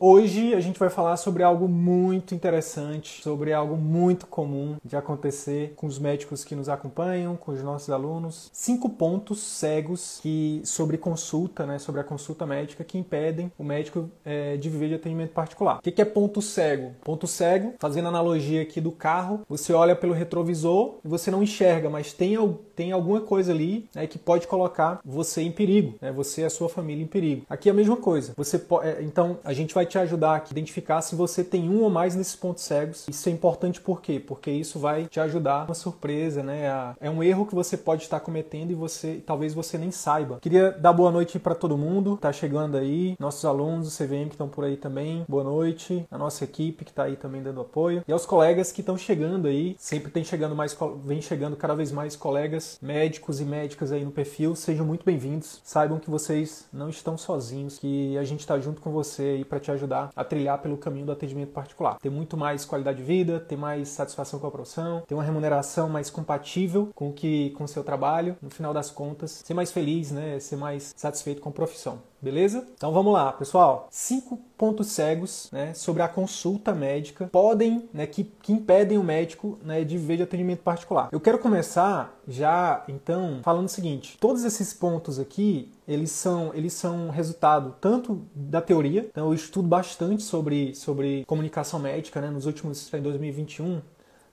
Hoje a gente vai falar sobre algo muito interessante, sobre algo muito comum de acontecer com os médicos que nos acompanham, com os nossos alunos. Cinco pontos cegos que sobre consulta, né, sobre a consulta médica que impedem o médico é, de viver de atendimento particular. O que é ponto cego? Ponto cego, fazendo analogia aqui do carro, você olha pelo retrovisor e você não enxerga, mas tem, tem alguma coisa ali né, que pode colocar você em perigo, né, você e a sua família em perigo. Aqui é a mesma coisa. Você é, então a gente vai te ajudar a identificar se você tem um ou mais nesses pontos cegos. Isso é importante por quê? Porque isso vai te ajudar uma surpresa, né? É um erro que você pode estar cometendo e você talvez você nem saiba. Queria dar boa noite para todo mundo, tá chegando aí, nossos alunos do CVM que estão por aí também. Boa noite, a nossa equipe que está aí também dando apoio e aos colegas que estão chegando aí. Sempre tem chegando mais, vem chegando cada vez mais colegas médicos e médicas aí no perfil. Sejam muito bem-vindos. Saibam que vocês não estão sozinhos, que a gente está junto com você aí para te ajudar a trilhar pelo caminho do atendimento particular. Ter muito mais qualidade de vida, ter mais satisfação com a profissão, ter uma remuneração mais compatível com o que com o seu trabalho, no final das contas, ser mais feliz, né, ser mais satisfeito com a profissão. Beleza? Então vamos lá, pessoal. Cinco pontos cegos né, sobre a consulta médica podem, né, que, que impedem o médico né, de viver de atendimento particular. Eu quero começar já, então, falando o seguinte: todos esses pontos aqui eles são, eles são resultado tanto da teoria, então eu estudo bastante sobre, sobre comunicação médica né, nos últimos, em 2021,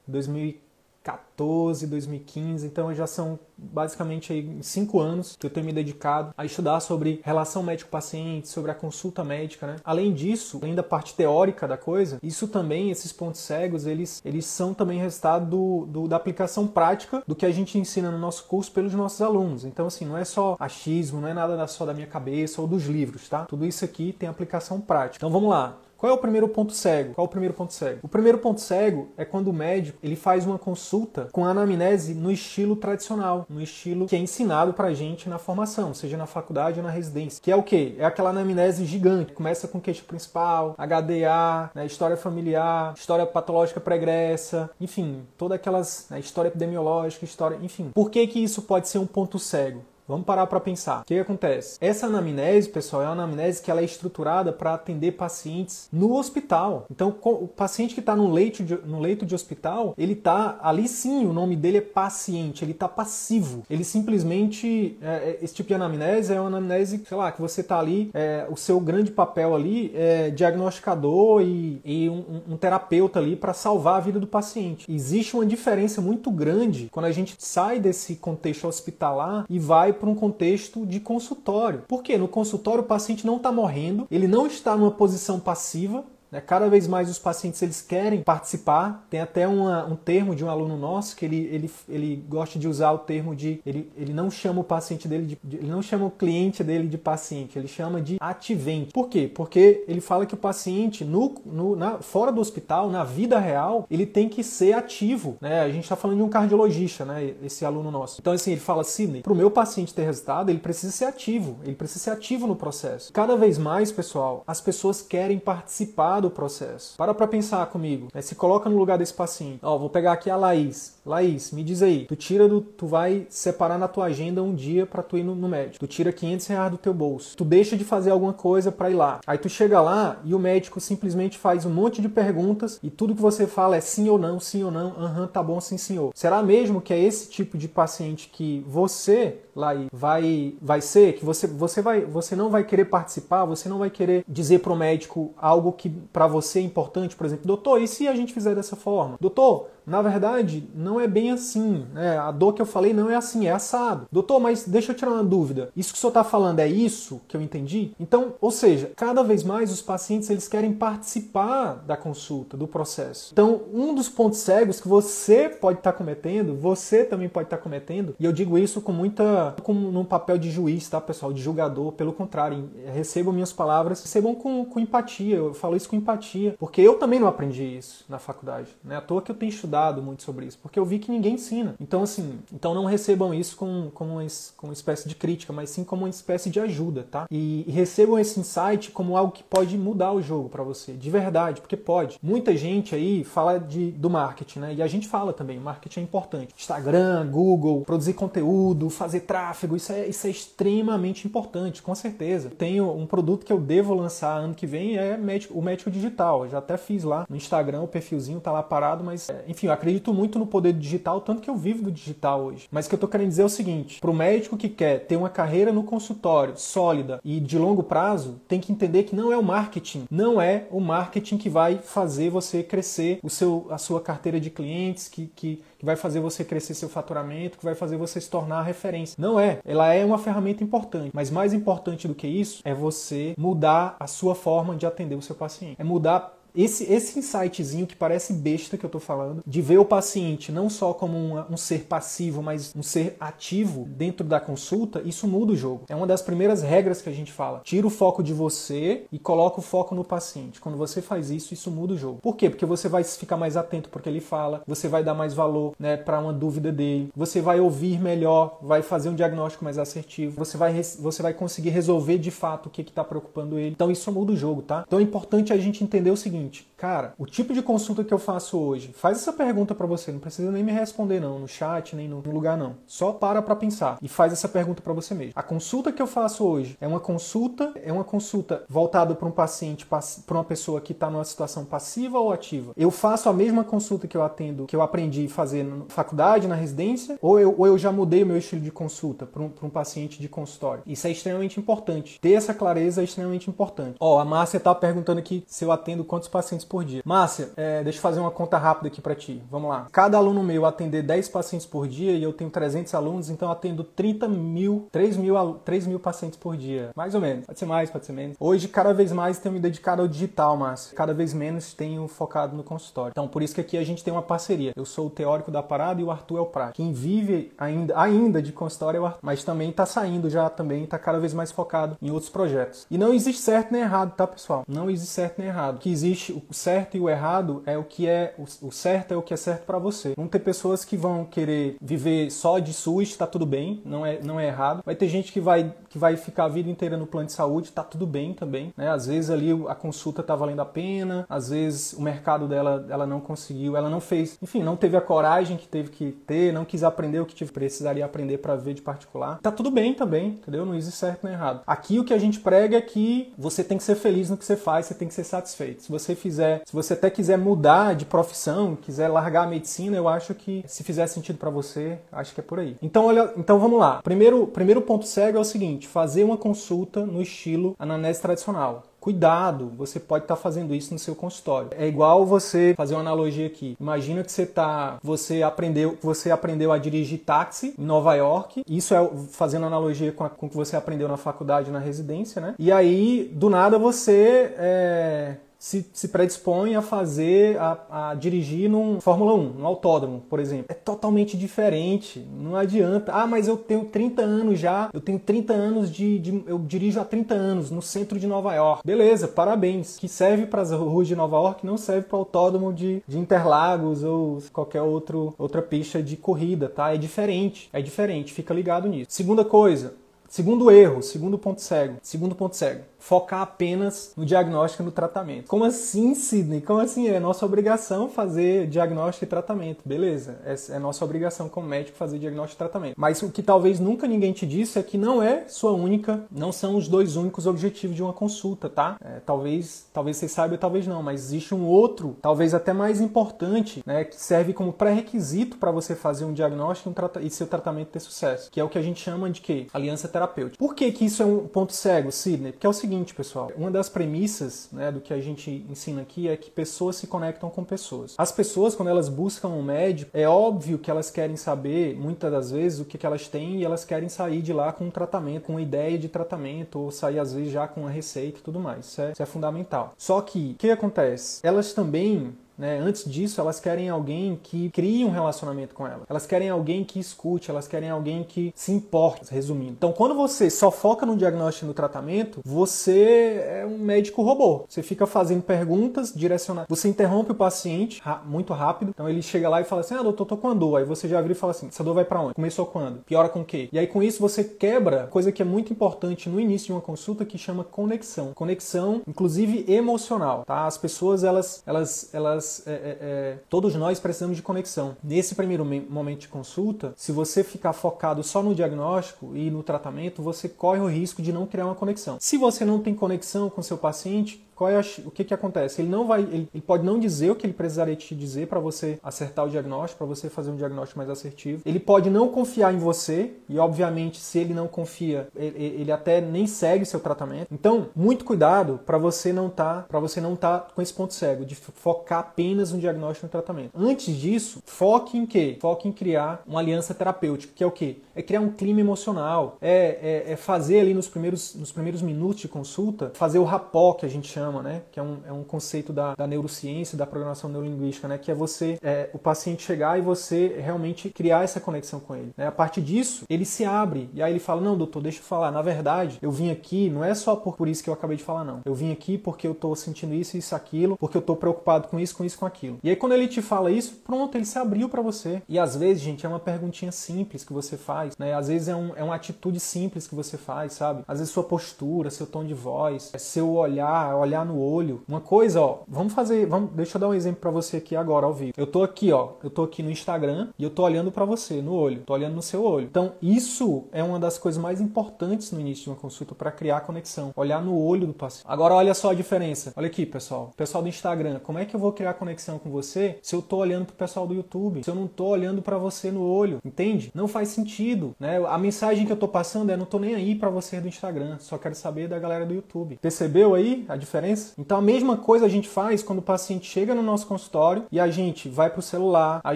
2014, 2014, 2015, então já são basicamente aí cinco anos que eu tenho me dedicado a estudar sobre relação médico-paciente, sobre a consulta médica, né? Além disso, além da parte teórica da coisa, isso também, esses pontos cegos, eles, eles são também resultado do, do, da aplicação prática do que a gente ensina no nosso curso pelos nossos alunos. Então, assim, não é só achismo, não é nada só da minha cabeça ou dos livros, tá? Tudo isso aqui tem aplicação prática. Então, vamos lá. Qual é o primeiro ponto cego? Qual é o primeiro ponto cego? O primeiro ponto cego é quando o médico ele faz uma consulta com anamnese no estilo tradicional, no estilo que é ensinado pra gente na formação, seja na faculdade ou na residência. Que é o quê? É aquela anamnese gigante. Começa com queixo principal, HDA, né, história familiar, história patológica pregressa, enfim, todas aquelas né, história epidemiológica, história, enfim. Por que que isso pode ser um ponto cego? Vamos parar para pensar. O que, que, acontece? Essa anamnese, pessoal, é uma anamnese que ela é estruturada para atender pacientes no hospital. Então, o paciente que está no leito, de, no leito de hospital, ele está ali sim, o nome dele é paciente, ele está passivo. Ele simplesmente, é, é, esse tipo de anamnese é uma anamnese, sei lá, que você está ali, é, o seu grande papel ali é diagnosticador e, e um, um terapeuta ali para salvar a vida do paciente. Existe uma diferença muito grande quando a gente sai desse contexto hospitalar e vai para um contexto de consultório. Porque no consultório o paciente não está morrendo, ele não está numa posição passiva, né? Cada vez mais os pacientes eles querem participar. Tem até uma, um termo de um aluno nosso que ele, ele, ele gosta de usar o termo de ele, ele não chama o paciente dele de, de, ele não chama o cliente dele de paciente, ele chama de ativente. Por quê? Porque ele fala que o paciente no, no na, fora do hospital, na vida real, ele tem que ser ativo. Né? A gente está falando de um cardiologista, né? Esse aluno nosso. Então assim ele fala Sidney, para o meu paciente ter resultado, ele precisa ser ativo. Ele precisa ser ativo no processo. Cada vez mais, pessoal, as pessoas querem participar do processo. Para pra pensar comigo. Né? Se coloca no lugar desse paciente. Ó, vou pegar aqui a Laís. Laís, me diz aí. Tu tira do. Tu vai separar na tua agenda um dia para tu ir no, no, médico. Tu tira 500 reais do teu bolso. Tu deixa de fazer alguma coisa para ir lá. Aí tu chega lá e o médico simplesmente faz um monte de perguntas e tudo que você fala é sim ou não, sim ou não. Aham, uhum, tá bom, sim senhor. Será mesmo que é esse tipo de paciente que você e vai vai ser que você você vai você não vai querer participar, você não vai querer dizer pro médico algo que para você é importante, por exemplo, doutor, e se a gente fizer dessa forma? Doutor, na verdade, não é bem assim. Né? A dor que eu falei não é assim, é assado. Doutor, mas deixa eu tirar uma dúvida. Isso que o senhor está falando é isso que eu entendi? Então, ou seja, cada vez mais os pacientes eles querem participar da consulta, do processo. Então, um dos pontos cegos que você pode estar tá cometendo, você também pode estar tá cometendo, e eu digo isso com muita. com num papel de juiz, tá, pessoal? De julgador. Pelo contrário, recebam minhas palavras, recebam com, com empatia. Eu falo isso com empatia, porque eu também não aprendi isso na faculdade. Né? À toa que eu tenho estudado estudado muito sobre isso, porque eu vi que ninguém ensina. Então, assim, então não recebam isso como, como, uma, como uma espécie de crítica, mas sim como uma espécie de ajuda, tá? E, e recebam esse insight como algo que pode mudar o jogo para você, de verdade, porque pode. Muita gente aí fala de, do marketing, né? E a gente fala também, marketing é importante. Instagram, Google, produzir conteúdo, fazer tráfego, isso é, isso é extremamente importante, com certeza. Tenho um produto que eu devo lançar ano que vem, é médico, o médico digital. Eu já até fiz lá no Instagram, o perfilzinho tá lá parado, mas é, enfim, enfim, eu acredito muito no poder digital, tanto que eu vivo do digital hoje. Mas o que eu tô querendo dizer é o seguinte: para o médico que quer ter uma carreira no consultório sólida e de longo prazo, tem que entender que não é o marketing, não é o marketing que vai fazer você crescer o seu, a sua carteira de clientes, que, que, que vai fazer você crescer seu faturamento, que vai fazer você se tornar referência. Não é. Ela é uma ferramenta importante, mas mais importante do que isso é você mudar a sua forma de atender o seu paciente. É mudar esse, esse insightzinho que parece besta que eu tô falando, de ver o paciente não só como uma, um ser passivo, mas um ser ativo dentro da consulta, isso muda o jogo. É uma das primeiras regras que a gente fala. Tira o foco de você e coloca o foco no paciente. Quando você faz isso, isso muda o jogo. Por quê? Porque você vai ficar mais atento porque ele fala, você vai dar mais valor né, para uma dúvida dele, você vai ouvir melhor, vai fazer um diagnóstico mais assertivo, você vai, você vai conseguir resolver de fato o que está preocupando ele. Então isso muda o jogo, tá? Então é importante a gente entender o seguinte seguinte, cara, o tipo de consulta que eu faço hoje, faz essa pergunta para você, não precisa nem me responder não, no chat, nem no lugar não. Só para para pensar e faz essa pergunta para você mesmo. A consulta que eu faço hoje é uma consulta, é uma consulta voltada para um paciente, para uma pessoa que está numa situação passiva ou ativa. Eu faço a mesma consulta que eu atendo, que eu aprendi a fazer na faculdade, na residência, ou eu, ou eu já mudei o meu estilo de consulta para um, um paciente de consultório. Isso é extremamente importante. Ter essa clareza é extremamente importante. Ó, a Márcia tá perguntando aqui se eu atendo quantos pacientes por dia. Márcia, é, deixa eu fazer uma conta rápida aqui para ti. Vamos lá. Cada aluno meu atender 10 pacientes por dia e eu tenho 300 alunos, então eu atendo 30 mil, 3 mil, 3 mil pacientes por dia. Mais ou menos. Pode ser mais, pode ser menos. Hoje, cada vez mais, tenho me dedicado ao digital, Márcia. Cada vez menos tenho focado no consultório. Então, por isso que aqui a gente tem uma parceria. Eu sou o teórico da parada e o Arthur é o prático. Quem vive ainda, ainda de consultório é o Arthur, mas também está saindo já também, está cada vez mais focado em outros projetos. E não existe certo nem errado, tá, pessoal? Não existe certo nem errado. O que existe, o certo e o errado é o que é o, certo é o que é certo para você. Vão ter pessoas que vão querer viver só de SUS, tá tudo bem, não é não é errado. Vai ter gente que vai que vai ficar a vida inteira no plano de saúde, tá tudo bem também, né? Às vezes ali a consulta tá valendo a pena, às vezes o mercado dela ela não conseguiu, ela não fez, enfim, não teve a coragem que teve que ter, não quis aprender o que tive, precisaria aprender para ver de particular. Tá tudo bem também, entendeu? Não existe certo nem errado. Aqui o que a gente prega é que você tem que ser feliz no que você faz, você tem que ser satisfeito. Se você fizer, se você até quiser mudar de profissão, quiser largar a medicina, eu acho que se fizer sentido para você, acho que é por aí. Então, olha, então vamos lá. Primeiro, primeiro ponto cego é o seguinte: fazer uma consulta no estilo ananese tradicional. Cuidado, você pode estar tá fazendo isso no seu consultório. É igual você fazer uma analogia aqui. Imagina que você tá, você aprendeu, você aprendeu a dirigir táxi em Nova York. Isso é fazendo analogia com, o que você aprendeu na faculdade, na residência, né? E aí, do nada, você é, se, se predispõe a fazer, a, a, dirigir num Fórmula 1, num autódromo, por exemplo. É totalmente diferente. Não adianta. Ah, mas eu tenho 30 anos já, eu tenho 30 anos de, de eu dirijo há 30 anos no centro de Nova York. Beleza, parabéns. Que serve para as ruas de Nova York, não serve para autódromo de, de Interlagos ou qualquer outro, outra pista de corrida, tá? É diferente. É diferente, fica ligado nisso. Segunda coisa, Segundo erro, segundo ponto cego. Segundo ponto cego focar apenas no diagnóstico e no tratamento. Como assim, Sidney? Como assim? É nossa obrigação fazer diagnóstico e tratamento. Beleza, é, é nossa obrigação como médico fazer diagnóstico e tratamento. Mas o que talvez nunca ninguém te disse é que não é sua única, não são os dois únicos objetivos de uma consulta, tá? É, talvez, talvez você saiba, talvez não, mas existe um outro, talvez até mais importante, né, que serve como pré-requisito para você fazer um diagnóstico e, seu tratamento ter sucesso, que é o que a gente chama de quê? Aliança terapêutica. Por que que isso é um ponto cego, Sidney? Porque é o seguinte, pessoal, uma das premissas, né, do que a gente ensina aqui é que pessoas se conectam com pessoas. As pessoas, quando elas buscam um médico, é óbvio que elas querem saber, muitas das vezes, o que, que elas têm e elas querem sair de lá com um tratamento, com uma ideia de tratamento, ou sair às vezes já com uma receita e tudo mais. Isso é, isso é fundamental. Só que, o que acontece? Elas também né? Antes disso, elas querem alguém que crie um relacionamento com ela. Elas querem alguém que escute, elas querem alguém que se importe, resumindo. Então, quando você só foca no diagnóstico e no tratamento, você é um médico robô. Você fica fazendo perguntas direcionadas. Você interrompe o paciente muito rápido. Então, ele chega lá e fala assim: Ah, doutor, tô com a dor. Aí você já vira e fala assim: Essa dor vai para onde? Começou quando? Piora com o quê? E aí, com isso, você quebra coisa que é muito importante no início de uma consulta que chama conexão. Conexão, inclusive emocional, tá? As pessoas, elas, elas, elas nós, é, é, é, todos nós precisamos de conexão. Nesse primeiro momento de consulta, se você ficar focado só no diagnóstico e no tratamento, você corre o risco de não criar uma conexão. Se você não tem conexão com seu paciente, qual é a, o que, que acontece? Ele não vai, ele, ele, pode não dizer o que ele precisaria te dizer para você acertar o diagnóstico, para você fazer um diagnóstico mais assertivo. Ele pode não confiar em você e, obviamente, se ele não confia, ele, ele até nem segue seu tratamento. Então, muito cuidado para você não tá, para você não tá com esse ponto cego de focar apenas no diagnóstico e no tratamento. Antes disso, foque em quê? Foque em criar uma aliança terapêutica, que é o quê? É criar um clima emocional, é, é, é fazer ali nos primeiros, nos primeiros minutos de consulta, fazer o rapó que a gente chama chama, né? Que é um, é um conceito da, da neurociência, da programação neurolinguística, né? Que é você, é, o paciente chegar e você realmente criar essa conexão com ele. Né? A partir disso, ele se abre e aí ele fala: Não, doutor, deixa eu falar. Na verdade, eu vim aqui, não é só por, por isso que eu acabei de falar, não. Eu vim aqui porque eu tô sentindo isso, isso, aquilo, porque eu tô preocupado com isso, com isso, com aquilo. E aí, quando ele te fala isso, pronto, ele se abriu para você. E às vezes, gente, é uma perguntinha simples que você faz, né? Às vezes é, um, é uma atitude simples que você faz, sabe? Às vezes sua postura, seu tom de voz, seu olhar, olhar olhar no olho. Uma coisa, ó, vamos fazer, vamos, deixa eu dar um exemplo para você aqui agora ao vivo. Eu tô aqui, ó, eu tô aqui no Instagram e eu tô olhando para você no olho, tô olhando no seu olho. Então, isso é uma das coisas mais importantes no início de uma consulta para criar conexão, olhar no olho do paciente. Agora olha só a diferença. Olha aqui, pessoal. Pessoal do Instagram, como é que eu vou criar conexão com você se eu tô olhando pro pessoal do YouTube? Se eu não tô olhando para você no olho, entende? Não faz sentido, né? A mensagem que eu tô passando é não tô nem aí para você do Instagram, só quero saber da galera do YouTube. Percebeu aí a diferença? Então a mesma coisa a gente faz quando o paciente chega no nosso consultório e a gente vai para o celular, a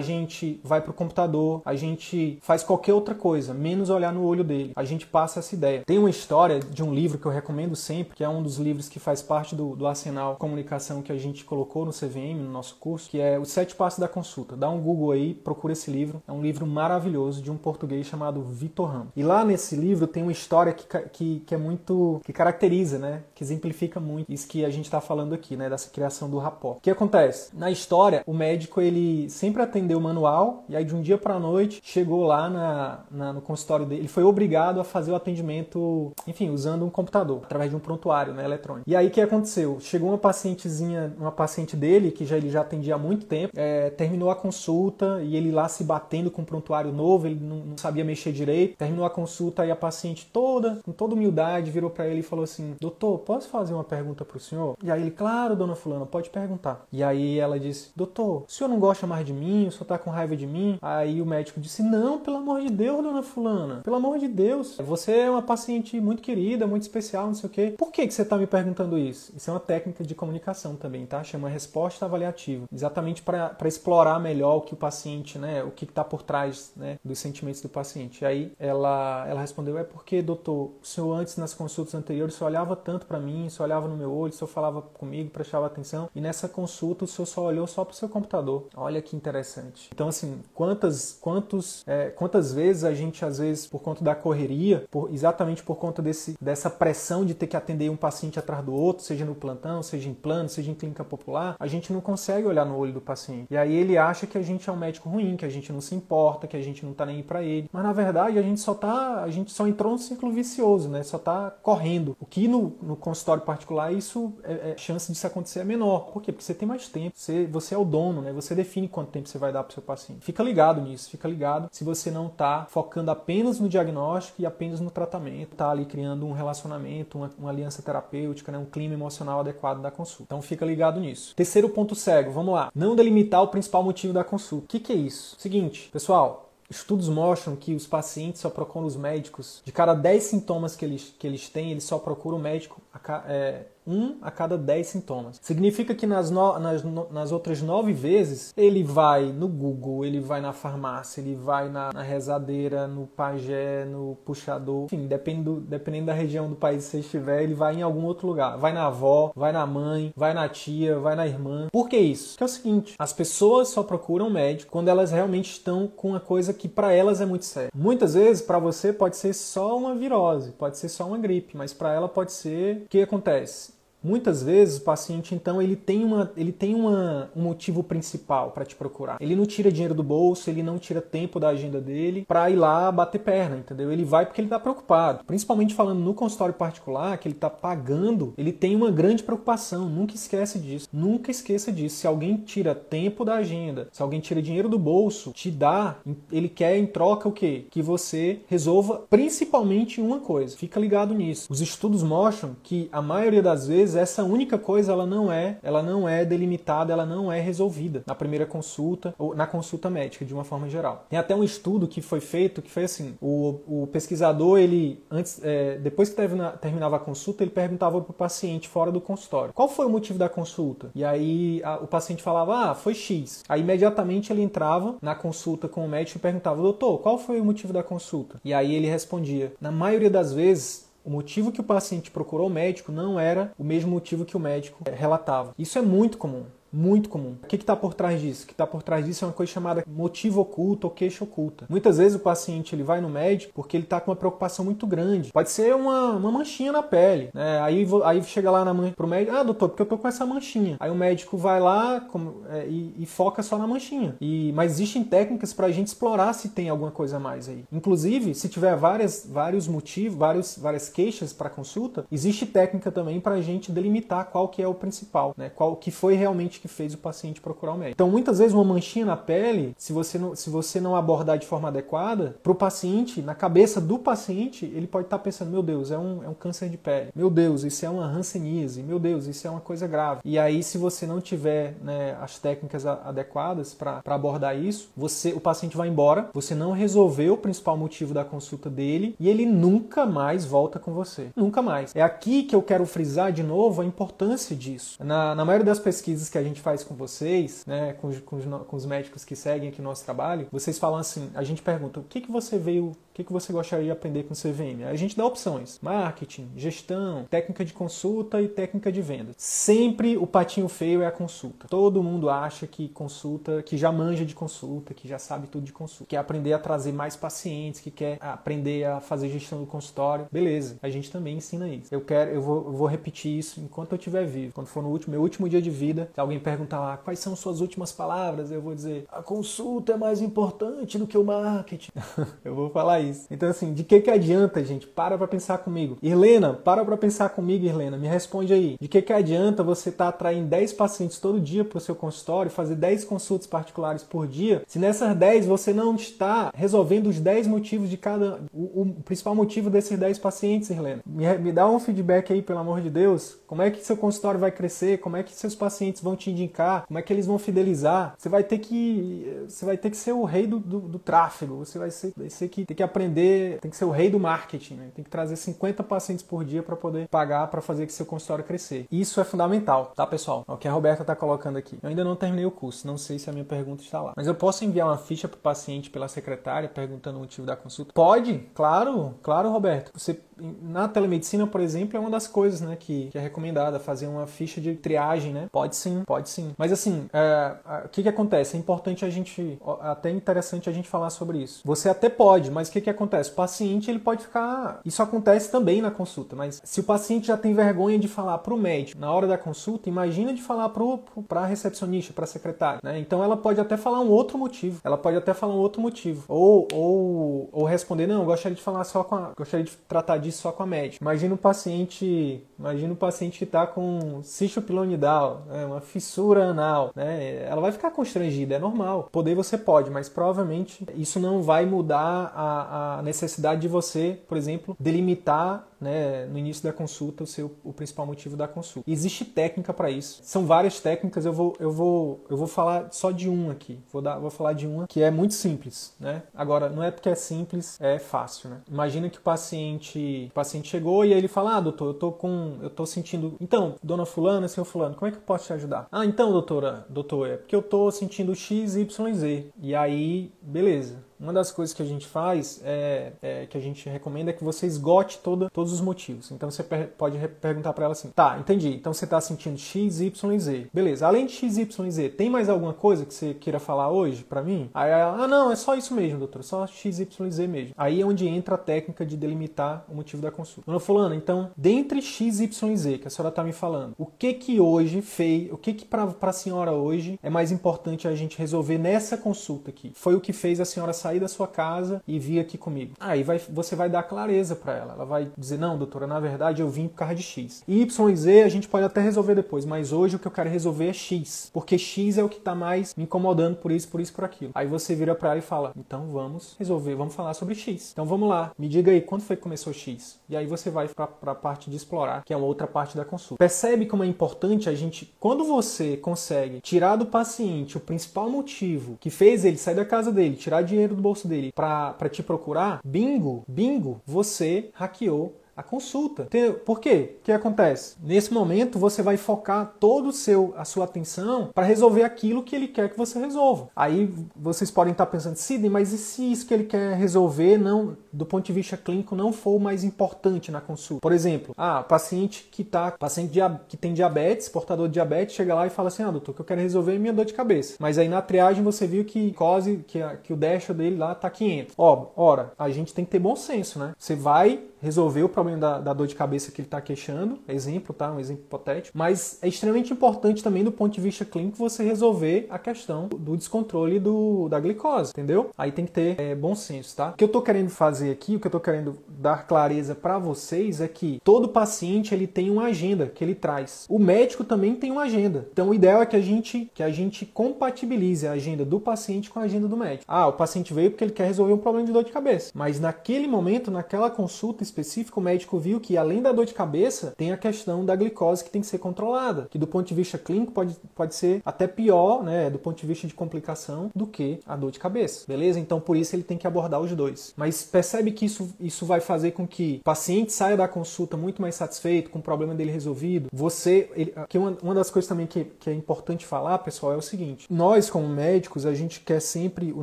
gente vai para o computador, a gente faz qualquer outra coisa, menos olhar no olho dele. A gente passa essa ideia. Tem uma história de um livro que eu recomendo sempre, que é um dos livros que faz parte do, do arsenal comunicação que a gente colocou no CVM, no nosso curso, que é Os Sete Passos da Consulta. Dá um Google aí, procura esse livro. É um livro maravilhoso de um português chamado Vitor Ramos. E lá nesse livro tem uma história que, que, que é muito. que caracteriza, né? Que exemplifica muito isso que a gente está falando aqui, né, dessa criação do rapport. O que acontece? Na história, o médico ele sempre atendeu o manual e aí de um dia para noite chegou lá na, na, no consultório dele, ele foi obrigado a fazer o atendimento, enfim, usando um computador, através de um prontuário, né, eletrônico. E aí o que aconteceu? Chegou uma pacientezinha, uma paciente dele que já ele já atendia há muito tempo, é, terminou a consulta e ele lá se batendo com um prontuário novo, ele não, não sabia mexer direito. Terminou a consulta e a paciente toda, com toda humildade, virou para ele e falou assim: "Doutor, posso fazer uma pergunta para o senhor?" E aí ele, claro, dona fulana, pode perguntar. E aí ela disse, doutor, o senhor não gosta mais de mim? O senhor tá com raiva de mim? Aí o médico disse, não, pelo amor de Deus, dona fulana, pelo amor de Deus, você é uma paciente muito querida, muito especial, não sei o quê. Por que, que você tá me perguntando isso? Isso é uma técnica de comunicação também, tá? Chama resposta avaliativa. Exatamente para explorar melhor o que o paciente, né, o que está por trás, né, dos sentimentos do paciente. E aí ela, ela respondeu, é porque, doutor, o senhor antes nas consultas anteriores, o senhor olhava tanto para mim, o senhor olhava no meu olho, senhor falava comigo, prestava atenção, e nessa consulta o senhor só olhou só para o seu computador. Olha que interessante. Então, assim, quantas, quantos, é, quantas vezes a gente, às vezes, por conta da correria, por, exatamente por conta desse, dessa pressão de ter que atender um paciente atrás do outro, seja no plantão, seja em plano, seja em clínica popular, a gente não consegue olhar no olho do paciente. E aí ele acha que a gente é um médico ruim, que a gente não se importa, que a gente não tá nem pra ele. Mas na verdade a gente só tá, a gente só entrou no ciclo vicioso, né? Só tá correndo. O que no, no consultório particular isso é, é chance disso acontecer é menor. Por quê? Porque você tem mais tempo, você, você é o dono, né? Você define quanto tempo você vai dar pro seu paciente. Fica ligado nisso, fica ligado se você não tá focando apenas no diagnóstico e apenas no tratamento, tá ali criando um relacionamento, uma, uma aliança terapêutica, né? um clima emocional adequado da consulta. Então fica ligado nisso. Terceiro ponto cego, vamos lá. Não delimitar o principal motivo da consulta. O que, que é isso? Seguinte, pessoal, Estudos mostram que os pacientes só procuram os médicos. De cada 10 sintomas que eles, que eles têm, eles só procuram o médico a, é, um a cada dez sintomas. Significa que nas, no, nas, no, nas outras nove vezes ele vai no Google, ele vai na farmácia, ele vai na, na rezadeira, no pajé, no puxador, enfim, dependendo, dependendo da região do país que você estiver, ele vai em algum outro lugar. Vai na avó, vai na mãe, vai na tia, vai na irmã. Por que isso? Que é o seguinte: as pessoas só procuram médico quando elas realmente estão com uma coisa que para elas é muito séria. Muitas vezes para você pode ser só uma virose, pode ser só uma gripe, mas para ela pode ser o que acontece? Muitas vezes o paciente, então, ele tem, uma, ele tem uma, um motivo principal para te procurar. Ele não tira dinheiro do bolso, ele não tira tempo da agenda dele para ir lá bater perna, entendeu? Ele vai porque ele está preocupado. Principalmente falando no consultório particular, que ele está pagando, ele tem uma grande preocupação. Nunca esquece disso. Nunca esqueça disso. Se alguém tira tempo da agenda, se alguém tira dinheiro do bolso, te dá, ele quer em troca o quê? Que você resolva principalmente uma coisa. Fica ligado nisso. Os estudos mostram que a maioria das vezes essa única coisa ela não é, ela não é delimitada, ela não é resolvida na primeira consulta ou na consulta médica de uma forma geral. Tem até um estudo que foi feito que foi assim, o, o pesquisador ele antes, é, depois que termina, terminava a consulta ele perguntava para o paciente fora do consultório qual foi o motivo da consulta e aí a, o paciente falava ah foi X. Aí imediatamente ele entrava na consulta com o médico e perguntava doutor qual foi o motivo da consulta e aí ele respondia na maioria das vezes o motivo que o paciente procurou o médico não era o mesmo motivo que o médico relatava. Isso é muito comum muito comum. O que está por trás disso? O que está por trás disso é uma coisa chamada motivo oculto ou queixa oculta. Muitas vezes o paciente ele vai no médico porque ele está com uma preocupação muito grande. Pode ser uma, uma manchinha na pele. Né? Aí, aí chega lá na man... pro médico, ah, doutor, porque eu tô com essa manchinha. Aí o médico vai lá é, e, e, foca só na manchinha. E, mas existem técnicas para a gente explorar se tem alguma coisa a mais aí. Inclusive, se tiver várias, vários motivos, vários, várias queixas para consulta, existe técnica também para a gente delimitar qual que é o principal, né? Qual que foi realmente que fez o paciente procurar o médico. Então, muitas vezes, uma manchinha na pele, se você não, se você não abordar de forma adequada, para o paciente, na cabeça do paciente, ele pode estar tá pensando: meu Deus, é um, é um câncer de pele. Meu Deus, isso é uma hanseníase. Meu Deus, isso é uma coisa grave. E aí, se você não tiver né, as técnicas adequadas para abordar isso, você, o paciente vai embora, você não resolveu o principal motivo da consulta dele e ele nunca mais volta com você. Nunca mais. É aqui que eu quero frisar de novo a importância disso. Na, na maioria das pesquisas que a gente gente faz com vocês, né, com, com, os, com os médicos que seguem aqui o nosso trabalho, vocês falam assim, a gente pergunta, o que, que você veio que, que você gostaria de aprender com o CVM? A gente dá opções: marketing, gestão, técnica de consulta e técnica de venda. Sempre o patinho feio é a consulta. Todo mundo acha que consulta, que já manja de consulta, que já sabe tudo de consulta, quer aprender a trazer mais pacientes, que quer aprender a fazer gestão do consultório. Beleza, a gente também ensina isso. Eu quero, eu vou, eu vou repetir isso enquanto eu estiver vivo. Quando for no último, meu último dia de vida, se alguém perguntar lá quais são suas últimas palavras, eu vou dizer: a consulta é mais importante do que o marketing. eu vou falar isso. Então, assim, de que que adianta, gente? Para pra pensar comigo. Irlena, para pra pensar comigo, Irlena. Me responde aí. De que que adianta você estar tá atraindo 10 pacientes todo dia pro seu consultório, fazer 10 consultas particulares por dia, se nessas 10 você não está resolvendo os 10 motivos de cada. O, o principal motivo desses 10 pacientes, Irlena? Me, me dá um feedback aí, pelo amor de Deus. Como é que seu consultório vai crescer? Como é que seus pacientes vão te indicar, como é que eles vão fidelizar. Você vai ter que, você vai ter que ser o rei do, do, do tráfego. Você vai ser, vai que tem que aprender, tem que ser o rei do marketing. Né? Tem que trazer 50 pacientes por dia para poder pagar para fazer que seu consultório crescer. Isso é fundamental, tá, pessoal? É o que a Roberta está colocando aqui. Eu ainda não terminei o curso, não sei se a minha pergunta está lá. Mas eu posso enviar uma ficha para o paciente pela secretária perguntando o motivo da consulta? Pode, claro, claro, Roberto. Você na telemedicina, por exemplo, é uma das coisas, né, que, que é recomendada fazer uma ficha de triagem, né? Pode sim, pode sim. Mas assim, é, o que que acontece? É importante a gente, até interessante a gente falar sobre isso. Você até pode, mas o que que acontece? O paciente ele pode ficar, isso acontece também na consulta, mas se o paciente já tem vergonha de falar para o médico na hora da consulta, imagina de falar para a recepcionista, para a secretária, né? Então ela pode até falar um outro motivo. Ela pode até falar um outro motivo ou ou, ou responder não, gostaria de falar só com a, gostaria de tratar disso só com a médica. Imagina o paciente, imagina o paciente que está com cisto pilonidal, né, uma fissura anal, né? Ela vai ficar constrangida, é normal. Poder você pode, mas provavelmente isso não vai mudar a, a necessidade de você, por exemplo, delimitar né, no início da consulta o seu o principal motivo da consulta. existe técnica para isso. São várias técnicas, eu vou eu vou eu vou falar só de uma aqui. Vou dar vou falar de uma que é muito simples, né? Agora não é porque é simples, é fácil, né? Imagina que o paciente o paciente chegou e aí ele fala: "Ah, doutor, eu tô com eu tô sentindo, então, dona fulana, seu fulano, como é que eu posso te ajudar?" "Ah, então, doutora, doutor, é porque eu tô sentindo x, y, z." E aí, beleza. Uma das coisas que a gente faz, é, é que a gente recomenda, é que você esgote toda, todos os motivos. Então você per pode perguntar para ela assim: tá, entendi. Então você está sentindo X, Y e Z. Beleza, além de X, Y e Z, tem mais alguma coisa que você queira falar hoje para mim? Aí ela, ah, não, é só isso mesmo, doutor, só X, Y e Z mesmo. Aí é onde entra a técnica de delimitar o motivo da consulta. Dona Fulana, então, dentre X, Y e Z que a senhora está me falando, o que que hoje fez, o que que para a senhora hoje é mais importante a gente resolver nessa consulta aqui? Foi o que fez a senhora sair sair da sua casa e vir aqui comigo. Aí vai, você vai dar clareza para ela. Ela vai dizer: Não, doutora, na verdade eu vim por causa de X. Y e Z a gente pode até resolver depois, mas hoje o que eu quero resolver é X. Porque X é o que está mais me incomodando por isso, por isso, por aquilo. Aí você vira para ela e fala: Então vamos resolver, vamos falar sobre X. Então vamos lá, me diga aí quando foi que começou X. E aí você vai para a parte de explorar, que é uma outra parte da consulta. Percebe como é importante a gente, quando você consegue tirar do paciente o principal motivo que fez ele sair da casa dele, tirar dinheiro do bolso dele para te procurar, bingo, bingo, você hackeou a consulta. Por quê? O que acontece? Nesse momento você vai focar todo o seu a sua atenção para resolver aquilo que ele quer que você resolva. Aí vocês podem estar pensando, Sidney, mas e se isso que ele quer resolver não do ponto de vista clínico não for o mais importante na consulta? Por exemplo, ah, paciente que tá paciente que tem diabetes, portador de diabetes, chega lá e fala assim: "Ah, doutor, o que eu quero resolver é minha dor de cabeça". Mas aí na triagem você viu que cose que, que o dash dele lá tá 500. Ó, ora, a gente tem que ter bom senso, né? Você vai resolver o problema da, da dor de cabeça que ele está queixando, exemplo, tá? Um exemplo hipotético. Mas é extremamente importante também do ponto de vista clínico você resolver a questão do descontrole do, da glicose, entendeu? Aí tem que ter é, bom senso, tá? O que eu estou querendo fazer aqui, o que eu estou querendo dar clareza para vocês é que todo paciente ele tem uma agenda que ele traz. O médico também tem uma agenda. Então o ideal é que a gente que a gente compatibilize a agenda do paciente com a agenda do médico. Ah, o paciente veio porque ele quer resolver um problema de dor de cabeça, mas naquele momento, naquela consulta específica, o médico viu que além da dor de cabeça, tem a questão da glicose que tem que ser controlada, que do ponto de vista clínico pode, pode ser até pior, né, do ponto de vista de complicação, do que a dor de cabeça, beleza? Então por isso ele tem que abordar os dois. Mas percebe que isso, isso vai fazer com que o paciente saia da consulta muito mais satisfeito, com o problema dele resolvido. Você, ele, que uma, uma das coisas também que, que é importante falar, pessoal, é o seguinte: nós como médicos, a gente quer sempre, o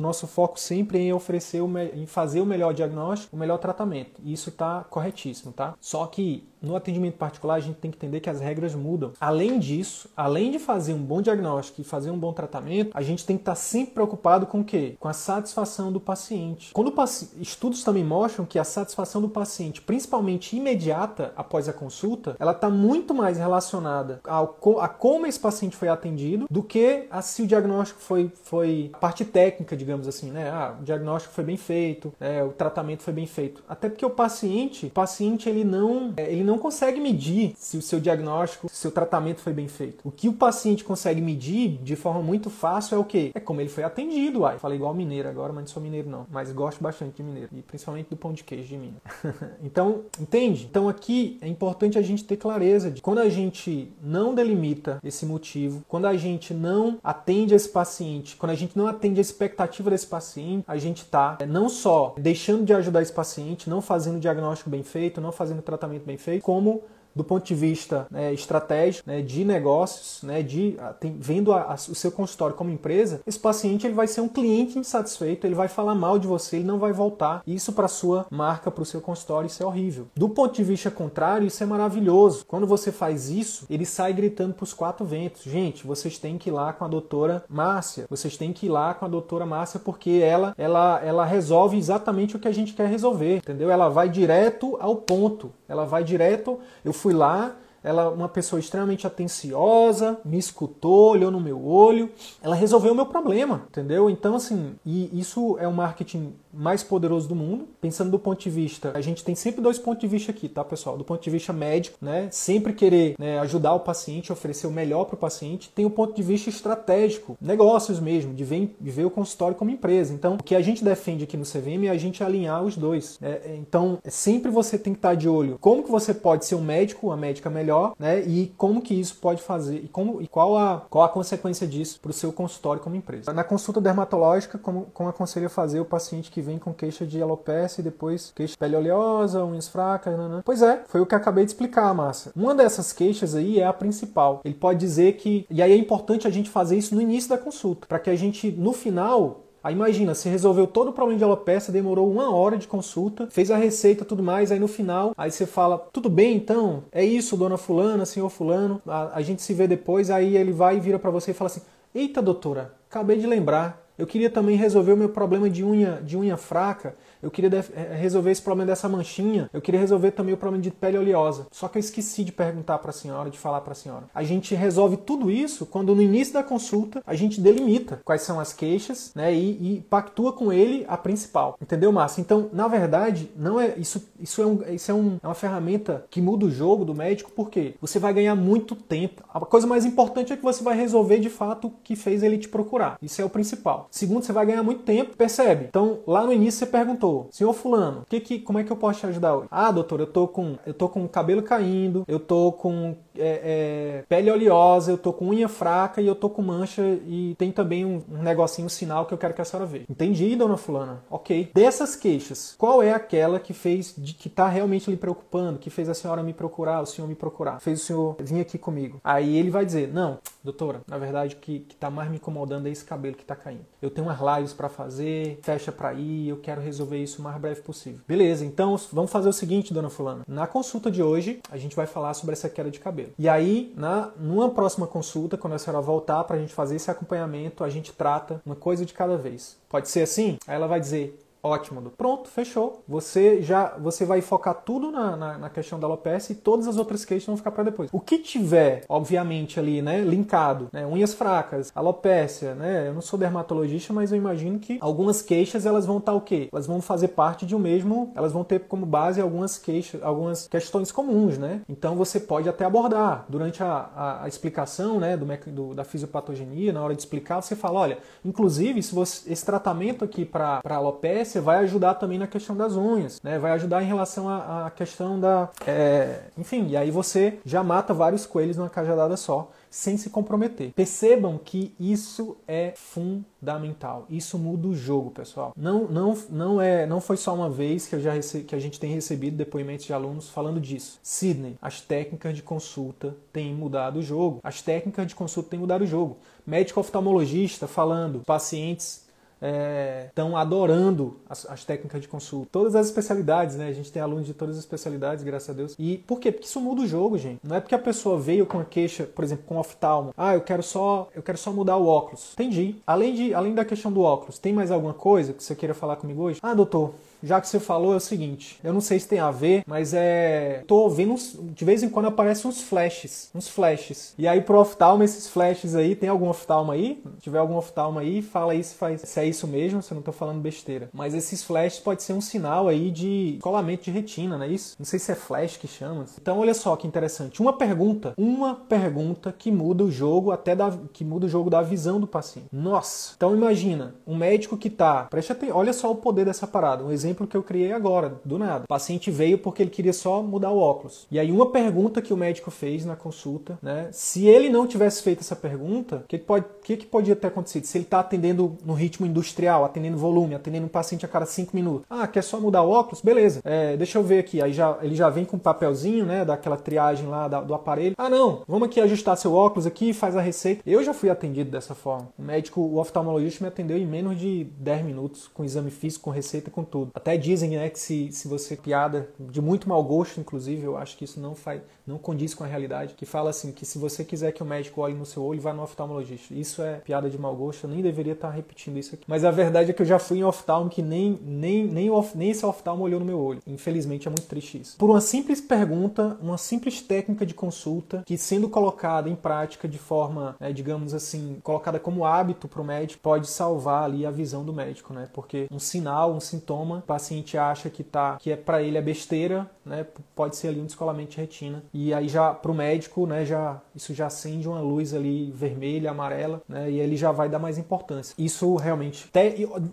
nosso foco sempre é em oferecer, o, em fazer o melhor diagnóstico, o melhor tratamento. E isso está corretíssimo, tá? Só que no atendimento particular a gente tem que entender que as regras mudam. Além disso, além de fazer um bom diagnóstico e fazer um bom tratamento, a gente tem que estar sempre preocupado com o quê? Com a satisfação do paciente. Quando paci... estudos também mostram que a satisfação do paciente, principalmente imediata após a consulta, ela está muito mais relacionada ao a como esse paciente foi atendido do que a se o diagnóstico foi foi a parte técnica, digamos assim, né? Ah, o diagnóstico foi bem feito, é, o tratamento foi bem feito. Até porque o paciente, o paciente ele não ele não consegue medir se o seu diagnóstico, se o seu tratamento foi bem feito. O que o paciente consegue medir de forma muito fácil é o quê? É como ele foi atendido, uai. Falei igual mineiro agora, mas não sou mineiro não. Mas gosto bastante de mineiro. E principalmente do pão de queijo de Minas. então, entende? Então aqui é importante a gente ter clareza de quando a gente não delimita esse motivo, quando a gente não atende esse paciente, quando a gente não atende a expectativa desse paciente, a gente está é, não só deixando de ajudar esse paciente, não fazendo o diagnóstico bem feito, não fazendo o tratamento bem feito, como do ponto de vista né, estratégico, né, de negócios, né, de tem, vendo a, a, o seu consultório como empresa, esse paciente ele vai ser um cliente insatisfeito, ele vai falar mal de você, ele não vai voltar. Isso para sua marca, para o seu consultório, isso é horrível. Do ponto de vista contrário, isso é maravilhoso. Quando você faz isso, ele sai gritando para os quatro ventos: gente, vocês têm que ir lá com a doutora Márcia, vocês têm que ir lá com a doutora Márcia porque ela, ela, ela resolve exatamente o que a gente quer resolver, entendeu? Ela vai direto ao ponto. Ela vai direto. Eu fui lá, ela uma pessoa extremamente atenciosa, me escutou, olhou no meu olho, ela resolveu o meu problema, entendeu? Então assim, e isso é um marketing mais poderoso do mundo. Pensando do ponto de vista, a gente tem sempre dois pontos de vista aqui, tá, pessoal? Do ponto de vista médico, né? Sempre querer né, ajudar o paciente, oferecer o melhor para o paciente. Tem o ponto de vista estratégico, negócios mesmo, de ver, de ver o consultório como empresa. Então, o que a gente defende aqui no CVM é a gente alinhar os dois. Né? Então, sempre você tem que estar de olho como que você pode ser um médico, uma médica melhor, né? E como que isso pode fazer e como e qual a qual a consequência disso para o seu consultório como empresa. Na consulta dermatológica, como, como aconselho fazer o paciente que vem com queixa de alopecia e depois queixa de pele oleosa, unhas fracas. Pois é, foi o que acabei de explicar, Márcia. Uma dessas queixas aí é a principal. Ele pode dizer que. E aí é importante a gente fazer isso no início da consulta, para que a gente, no final, Aí imagina, você resolveu todo o problema de alopecia, demorou uma hora de consulta, fez a receita tudo mais, aí no final, aí você fala, tudo bem então, é isso, dona fulana, senhor fulano, a, a gente se vê depois, aí ele vai e vira para você e fala assim, eita doutora, acabei de lembrar, eu queria também resolver o meu problema de unha, de unha fraca eu queria eh, resolver esse problema dessa manchinha, eu queria resolver também o problema de pele oleosa. Só que eu esqueci de perguntar para a senhora, de falar para a senhora. A gente resolve tudo isso quando no início da consulta a gente delimita quais são as queixas, né, e, e pactua com ele a principal. Entendeu, Márcio? Então, na verdade, não é isso, isso é, um, isso é, um, é uma ferramenta que muda o jogo do médico, porque você vai ganhar muito tempo. A coisa mais importante é que você vai resolver de fato o que fez ele te procurar. Isso é o principal. Segundo, você vai ganhar muito tempo, percebe? Então, lá no início você perguntou Senhor Fulano, que que, como é que eu posso te ajudar hoje? Ah, doutor, eu tô com, eu tô com cabelo caindo, eu tô com é, é, pele oleosa, eu tô com unha fraca e eu tô com mancha e tem também um, um negocinho, um sinal que eu quero que a senhora veja. Entendi, dona Fulana. Ok. Dessas queixas, qual é aquela que fez, de, que tá realmente lhe preocupando, que fez a senhora me procurar, o senhor me procurar, fez o senhor vir aqui comigo? Aí ele vai dizer: Não, doutora, na verdade o que, que tá mais me incomodando é esse cabelo que tá caindo. Eu tenho umas lives para fazer, fecha para ir, eu quero resolver isso o mais breve possível. Beleza, então vamos fazer o seguinte, dona Fulana. Na consulta de hoje, a gente vai falar sobre essa queda de cabelo. E aí, na, numa próxima consulta, quando a senhora voltar para a gente fazer esse acompanhamento, a gente trata uma coisa de cada vez. Pode ser assim? Aí ela vai dizer: Ótimo, pronto, fechou. Você já você vai focar tudo na, na, na questão da alopecia e todas as outras queixas vão ficar para depois. O que tiver, obviamente, ali, né, linkado, né, unhas fracas, alopecia, né, eu não sou dermatologista, mas eu imagino que algumas queixas elas vão estar tá o quê? Elas vão fazer parte de um mesmo, elas vão ter como base algumas queixas, algumas questões comuns, né? Então você pode até abordar durante a, a, a explicação, né, do, do, da fisiopatogenia, na hora de explicar, você fala, olha, inclusive se você, esse tratamento aqui para alopecia vai ajudar também na questão das unhas, né? Vai ajudar em relação à, questão da. É... Enfim, e aí você já mata vários coelhos numa cajadada só sem se comprometer. Percebam que isso é fundamental. Isso muda o jogo, pessoal. Não, não, não é, não foi só uma vez que, eu já que a gente tem recebido depoimentos de alunos falando disso. Sidney, as técnicas de consulta têm mudado o jogo. As técnicas de consulta têm mudado o jogo. Médico oftalmologista falando, pacientes estão é, adorando as, as, técnicas de consulta. Todas as especialidades, né? A gente tem alunos de todas as especialidades, graças a Deus. E por quê? Porque isso muda o jogo, gente. Não é porque a pessoa veio com a queixa, por exemplo, com oftalmo. Ah, eu quero só, eu quero só mudar o óculos. Entendi. Além de, além da questão do óculos, tem mais alguma coisa que você queira falar comigo hoje? Ah, doutor, já que você falou, é o seguinte: eu não sei se tem a ver, mas é. Tô vendo uns... de vez em quando aparecem uns flashes. Uns flashes. E aí pro oftalmo, esses flashes aí, tem algum oftalmo aí? Se tiver algum oftalmo aí, fala aí se, faz... se é isso mesmo, se eu não tô falando besteira. Mas esses flashes pode ser um sinal aí de colamento de retina, não é isso? Não sei se é flash que chama. Então olha só que interessante. Uma pergunta, uma pergunta que muda o jogo até da que muda o jogo da visão do paciente. Nossa. Então imagina, um médico que tá, preste atenção, olha só o poder dessa parada. Um exemplo que eu criei agora, do nada. O paciente veio porque ele queria só mudar o óculos. E aí uma pergunta que o médico fez na consulta, né? Se ele não tivesse feito essa pergunta, o que, que, pode, que podia ter acontecido? Se ele está atendendo no ritmo industrial, atendendo volume, atendendo um paciente a cada cinco minutos. Ah, quer só mudar o óculos? Beleza. É, deixa eu ver aqui. Aí já, ele já vem com um papelzinho, né? Daquela triagem lá da, do aparelho. Ah, não. Vamos aqui ajustar seu óculos aqui, faz a receita. Eu já fui atendido dessa forma. O médico, o oftalmologista me atendeu em menos de 10 minutos, com exame físico, com receita, com tudo. Até dizem, né, que se, se você piada de muito mau gosto, inclusive, eu acho que isso não faz, não condiz com a realidade, que fala assim, que se você quiser que o médico olhe no seu olho, vá no oftalmologista. Isso é piada de mau gosto, eu nem deveria estar repetindo isso aqui. Mas a verdade é que eu já fui em oftalmo que nem, nem, nem, nem esse oftalmo olhou no meu olho. Infelizmente é muito triste isso. Por uma simples pergunta, uma simples técnica de consulta, que sendo colocada em prática de forma, né, digamos assim, colocada como hábito para o médico, pode salvar ali a visão do médico, né? Porque um sinal, um sintoma, paciente acha que tá, que é para ele é besteira, né? Pode ser ali um descolamento de retina. E aí já para o médico, né, já isso já acende uma luz ali vermelha, amarela, né? E ele já vai dar mais importância. Isso realmente.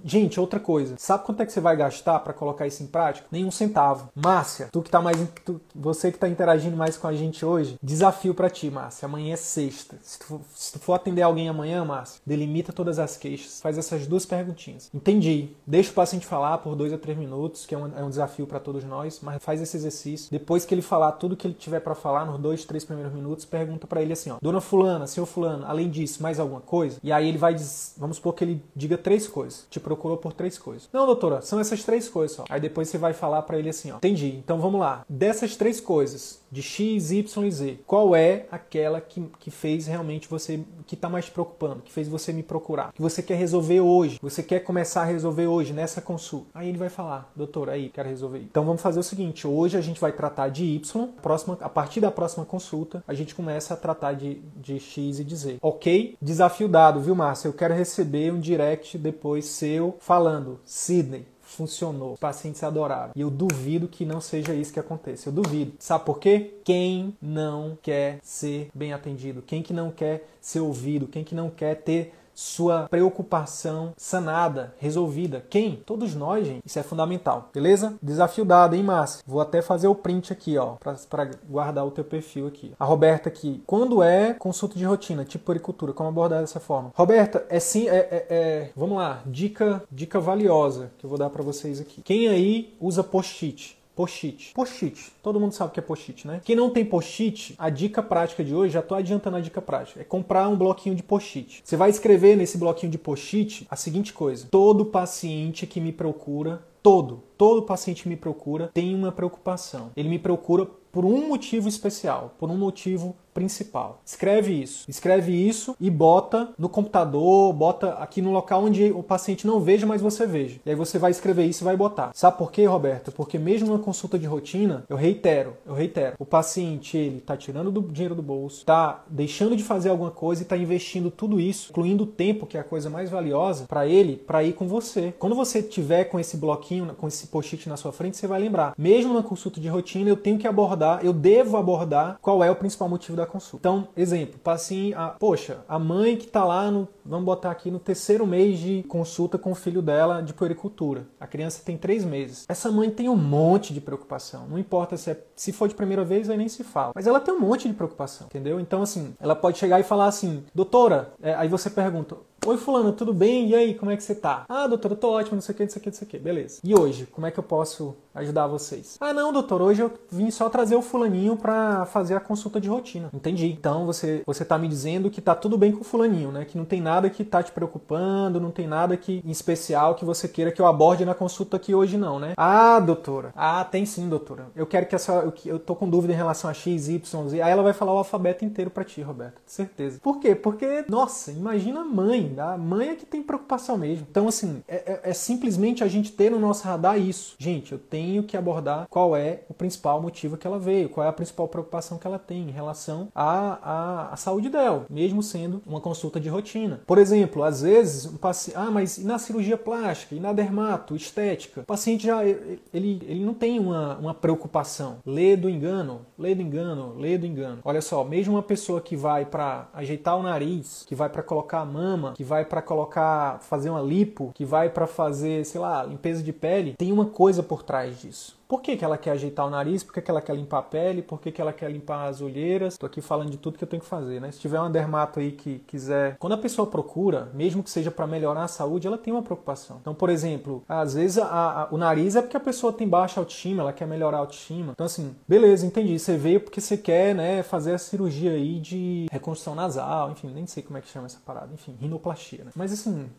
Gente, outra coisa. Sabe quanto é que você vai gastar para colocar isso em prática? Nenhum centavo. Márcia, tu que tá mais tu, você que tá interagindo mais com a gente hoje, desafio para ti, Márcia. Amanhã é sexta. Se tu, se tu for atender alguém amanhã, Márcia, delimita todas as queixas. Faz essas duas perguntinhas. Entendi. Deixa o paciente falar por dois a três minutos, que é um, é um desafio para todos nós, mas faz esse exercício. Depois que ele falar tudo que ele tiver para falar, nos dois, três primeiros minutos, pergunta para ele assim, ó. Dona fulana, seu fulano, além disso, mais alguma coisa? E aí ele vai, vamos supor que ele diga três coisas. Te procurou por três coisas. Não, doutora, são essas três coisas só. Aí depois você vai falar para ele assim, ó. Entendi. Então vamos lá. Dessas três coisas, de X, Y e Z, qual é aquela que, que fez realmente você, que está mais te preocupando, que fez você me procurar, que você quer resolver hoje, você quer começar a resolver hoje nessa consulta? Aí ele vai falar, doutor, aí, quero resolver. Então vamos fazer o seguinte, hoje a gente vai tratar de Y, próxima, a partir da próxima consulta, a gente começa a tratar de, de X e de Z. Ok? Desafio dado, viu, Márcia? Eu quero receber um direct depois seu falando, Sidney, funcionou. Os pacientes adoraram. E eu duvido que não seja isso que aconteça. Eu duvido. Sabe por quê? Quem não quer ser bem atendido? Quem que não quer ser ouvido? Quem que não quer ter sua preocupação sanada, resolvida. Quem? Todos nós, gente. Isso é fundamental, beleza? Desafio dado, hein, Márcio? Vou até fazer o print aqui, ó, para guardar o teu perfil aqui. A Roberta aqui. Quando é consulta de rotina, tipo pericultura, como abordar dessa forma? Roberta, é sim, é, é, é, vamos lá, dica, dica valiosa que eu vou dar para vocês aqui. Quem aí usa post-it? Post-it. Post-it. Todo mundo sabe o que é post-it, né? Quem não tem post-it, a dica prática de hoje, já tô adiantando a dica prática, é comprar um bloquinho de post-it. Você vai escrever nesse bloquinho de post-it a seguinte coisa: todo paciente que me procura, todo, todo paciente que me procura tem uma preocupação. Ele me procura por um motivo especial, por um motivo principal. Escreve isso. Escreve isso e bota no computador, bota aqui no local onde o paciente não veja, mas você veja. E aí você vai escrever isso e vai botar. Sabe por quê, Roberto? Porque mesmo na consulta de rotina, eu reitero, eu reitero, o paciente ele tá tirando do dinheiro do bolso, tá deixando de fazer alguma coisa e tá investindo tudo isso, incluindo o tempo, que é a coisa mais valiosa para ele, para ir com você. Quando você tiver com esse bloquinho, com esse post-it na sua frente, você vai lembrar. Mesmo na consulta de rotina, eu tenho que abordar, eu devo abordar qual é o principal motivo da da consulta. Então, exemplo, paciente, a, poxa, a mãe que está lá no, vamos botar aqui no terceiro mês de consulta com o filho dela de puericultura. A criança tem três meses. Essa mãe tem um monte de preocupação. Não importa se é, se for de primeira vez, aí nem se fala. Mas ela tem um monte de preocupação, entendeu? Então, assim, ela pode chegar e falar assim, doutora, é, aí você pergunta, Oi, fulano, tudo bem? E aí, como é que você tá? Ah, doutor, eu tô ótimo, não sei o que, não sei o que, não sei o que. Beleza. E hoje, como é que eu posso ajudar vocês? Ah, não, doutor, hoje eu vim só trazer o fulaninho para fazer a consulta de rotina. Entendi. Então você você tá me dizendo que tá tudo bem com o fulaninho, né? Que não tem nada que tá te preocupando, não tem nada que em especial que você queira que eu aborde na consulta aqui hoje não, né? Ah, doutora. Ah, tem sim, doutora. Eu quero que essa eu, eu tô com dúvida em relação a X, Y, Z. Aí ela vai falar o alfabeto inteiro para ti, Roberto. Certeza. Por quê? Porque, nossa, imagina a mãe. A mãe é que tem preocupação mesmo. Então, assim, é, é, é simplesmente a gente ter no nosso radar isso. Gente, eu tenho que abordar qual é o principal motivo que ela veio, qual é a principal preocupação que ela tem em relação à, à, à saúde dela, mesmo sendo uma consulta de rotina. Por exemplo, às vezes, um paciente. Ah, mas e na cirurgia plástica? E na dermato, estética? O paciente já. Ele, ele não tem uma, uma preocupação. Lê do engano, lê do engano, lê do engano. Olha só, mesmo uma pessoa que vai para ajeitar o nariz, que vai para colocar a mama, que vai para colocar, fazer uma lipo, que vai para fazer, sei lá, limpeza de pele, tem uma coisa por trás disso. Por que, que ela quer ajeitar o nariz? Por que, que ela quer limpar a pele? Por que, que ela quer limpar as olheiras? Estou aqui falando de tudo que eu tenho que fazer, né? Se tiver uma dermato aí que quiser. Quando a pessoa procura, mesmo que seja para melhorar a saúde, ela tem uma preocupação. Então, por exemplo, às vezes a, a, o nariz é porque a pessoa tem baixa autoestima, ela quer melhorar a autoestima. Então, assim, beleza, entendi. Você veio porque você quer, né, fazer a cirurgia aí de reconstrução nasal, enfim, nem sei como é que chama essa parada, enfim, rinoplastia, né? Mas assim,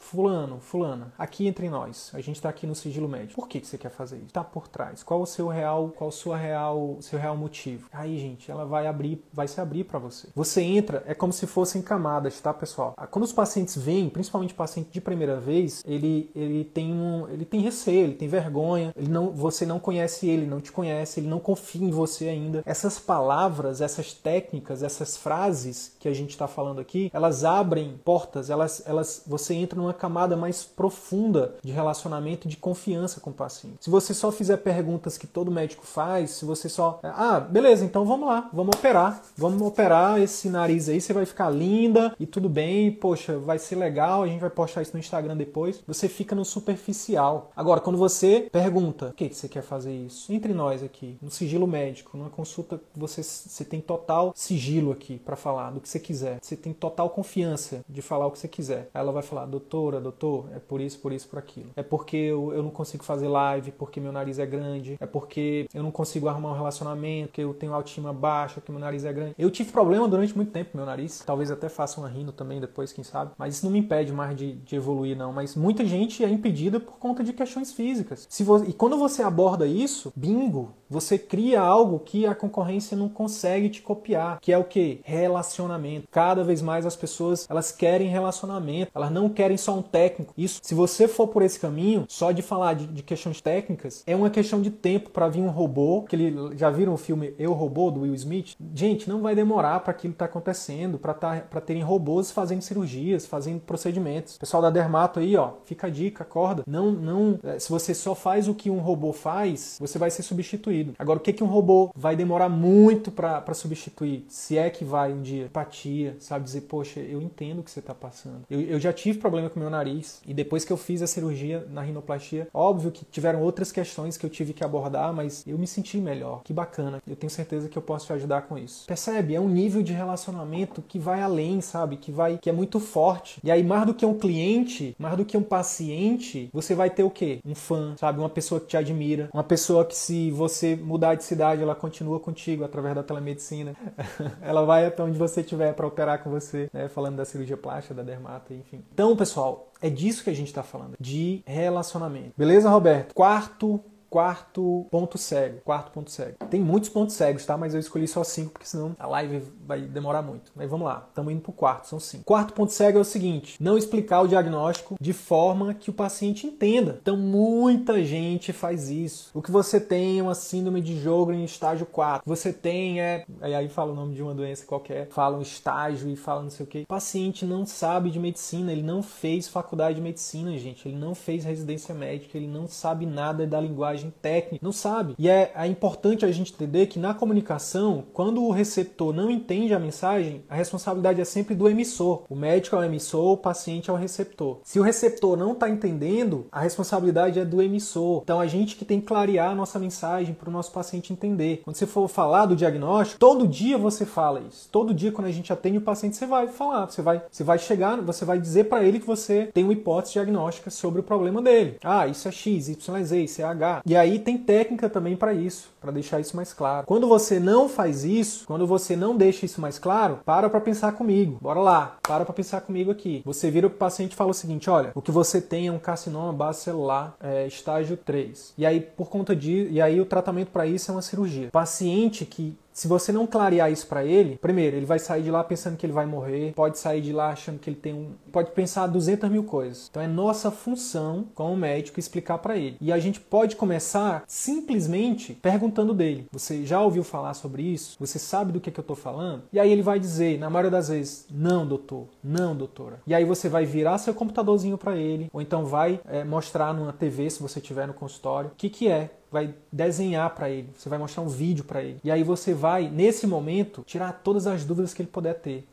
Fulano, fulana, aqui entre nós, a gente está aqui no sigilo médico. Por que, que você quer fazer isso? Está por trás. Qual o seu real, qual sua real, seu real motivo? Aí, gente, ela vai abrir, vai se abrir para você. Você entra, é como se fossem camadas, tá, pessoal? Quando os pacientes vêm, principalmente paciente de primeira vez, ele, ele tem um, ele tem receio, ele tem vergonha, ele não, você não conhece ele, não te conhece, ele não confia em você ainda. Essas palavras, essas técnicas, essas frases que a gente está falando aqui, elas abrem portas, elas, elas, você entra numa uma camada mais profunda de relacionamento e de confiança com o paciente. Se você só fizer perguntas que todo médico faz, se você só. Ah, beleza, então vamos lá, vamos operar. Vamos operar esse nariz aí, você vai ficar linda e tudo bem, poxa, vai ser legal, a gente vai postar isso no Instagram depois. Você fica no superficial. Agora, quando você pergunta, por que você quer fazer isso? Entre nós aqui, no sigilo médico, numa consulta, você, você tem total sigilo aqui para falar do que você quiser. Você tem total confiança de falar o que você quiser. Aí ela vai falar, doutor, doutora, doutor, é por isso, por isso, por aquilo. É porque eu, eu não consigo fazer live, porque meu nariz é grande, é porque eu não consigo arrumar um relacionamento, porque eu tenho autoestima baixa, porque meu nariz é grande. Eu tive problema durante muito tempo meu nariz, talvez até faça uma rino também depois, quem sabe, mas isso não me impede mais de, de evoluir, não. Mas muita gente é impedida por conta de questões físicas. Se você, e quando você aborda isso, bingo, você cria algo que a concorrência não consegue te copiar, que é o que? Relacionamento. Cada vez mais as pessoas elas querem relacionamento, elas não querem só um técnico. Isso, se você for por esse caminho, só de falar de, de questões técnicas, é uma questão de tempo para vir um robô, que ele já viram o filme Eu Robô do Will Smith? Gente, não vai demorar para aquilo estar tá acontecendo, para tá, para terem robôs fazendo cirurgias, fazendo procedimentos. Pessoal da Dermato aí, ó, fica a dica, acorda. Não, não, é, se você só faz o que um robô faz, você vai ser substituído. Agora, o que, que um robô vai demorar muito para substituir? Se é que vai um dia. Empatia, sabe? Dizer, poxa, eu entendo o que você está passando. Eu, eu já tive problema com meu nariz e depois que eu fiz a cirurgia na rinoplastia, óbvio que tiveram outras questões que eu tive que abordar, mas eu me senti melhor. Que bacana. Eu tenho certeza que eu posso te ajudar com isso. Percebe? É um nível de relacionamento que vai além, sabe? Que vai, que é muito forte. E aí, mais do que um cliente, mais do que um paciente, você vai ter o quê? Um fã, sabe? Uma pessoa que te admira, uma pessoa que se você mudar de cidade, ela continua contigo através da telemedicina. ela vai até onde você estiver para operar com você, né? falando da cirurgia plástica, da dermata, enfim. Então, pessoal, é disso que a gente está falando, de relacionamento. Beleza, Roberto? Quarto quarto ponto cego. Quarto ponto cego. Tem muitos pontos cegos, tá? Mas eu escolhi só cinco, porque senão a live vai demorar muito. Mas vamos lá, estamos indo pro quarto, são cinco. Quarto ponto cego é o seguinte: não explicar o diagnóstico de forma que o paciente entenda. Então, muita gente faz isso. O que você tem é uma síndrome de Jogren estágio 4. Você tem é. Aí fala o nome de uma doença qualquer, fala um estágio e fala não sei o que. O paciente não sabe de medicina, ele não fez faculdade de medicina, gente. Ele não fez residência médica, ele não sabe nada da linguagem linguagem técnica, não sabe. E é, é importante a gente entender que na comunicação, quando o receptor não entende a mensagem, a responsabilidade é sempre do emissor. O médico é o emissor, o paciente é o receptor. Se o receptor não está entendendo, a responsabilidade é do emissor. Então a gente que tem que clarear a nossa mensagem para o nosso paciente entender. Quando você for falar do diagnóstico, todo dia você fala isso. Todo dia quando a gente atende o paciente, você vai falar, você vai, você vai chegar, você vai dizer para ele que você tem uma hipótese diagnóstica sobre o problema dele. Ah, isso é X, Y, Z, isso é H. E aí tem técnica também para isso, para deixar isso mais claro. Quando você não faz isso, quando você não deixa isso mais claro, para para pensar comigo. Bora lá, para para pensar comigo aqui. Você vira o paciente e fala o seguinte: olha, o que você tem é um carcinoma base celular, é, estágio 3. E aí, por conta de. E aí, o tratamento para isso é uma cirurgia. Paciente que Se você não clarear isso para ele, primeiro, ele vai sair de lá pensando que ele vai morrer, pode sair de lá achando que ele tem um. pode pensar 200 mil coisas. Então é nossa função como médico explicar para ele. E a gente pode começar simplesmente perguntando dele: Você já ouviu falar sobre isso? Você sabe do que, que eu tô falando? E aí ele vai dizer, na maioria das vezes, não, doutor, não, doutora. E aí você vai virar seu computadorzinho para ele, ou então vai é, mostrar numa TV, se você tiver no consultório, o que, que é vai desenhar para ele, você vai mostrar um vídeo para ele. E aí você vai, nesse momento, tirar todas as dúvidas que ele puder ter.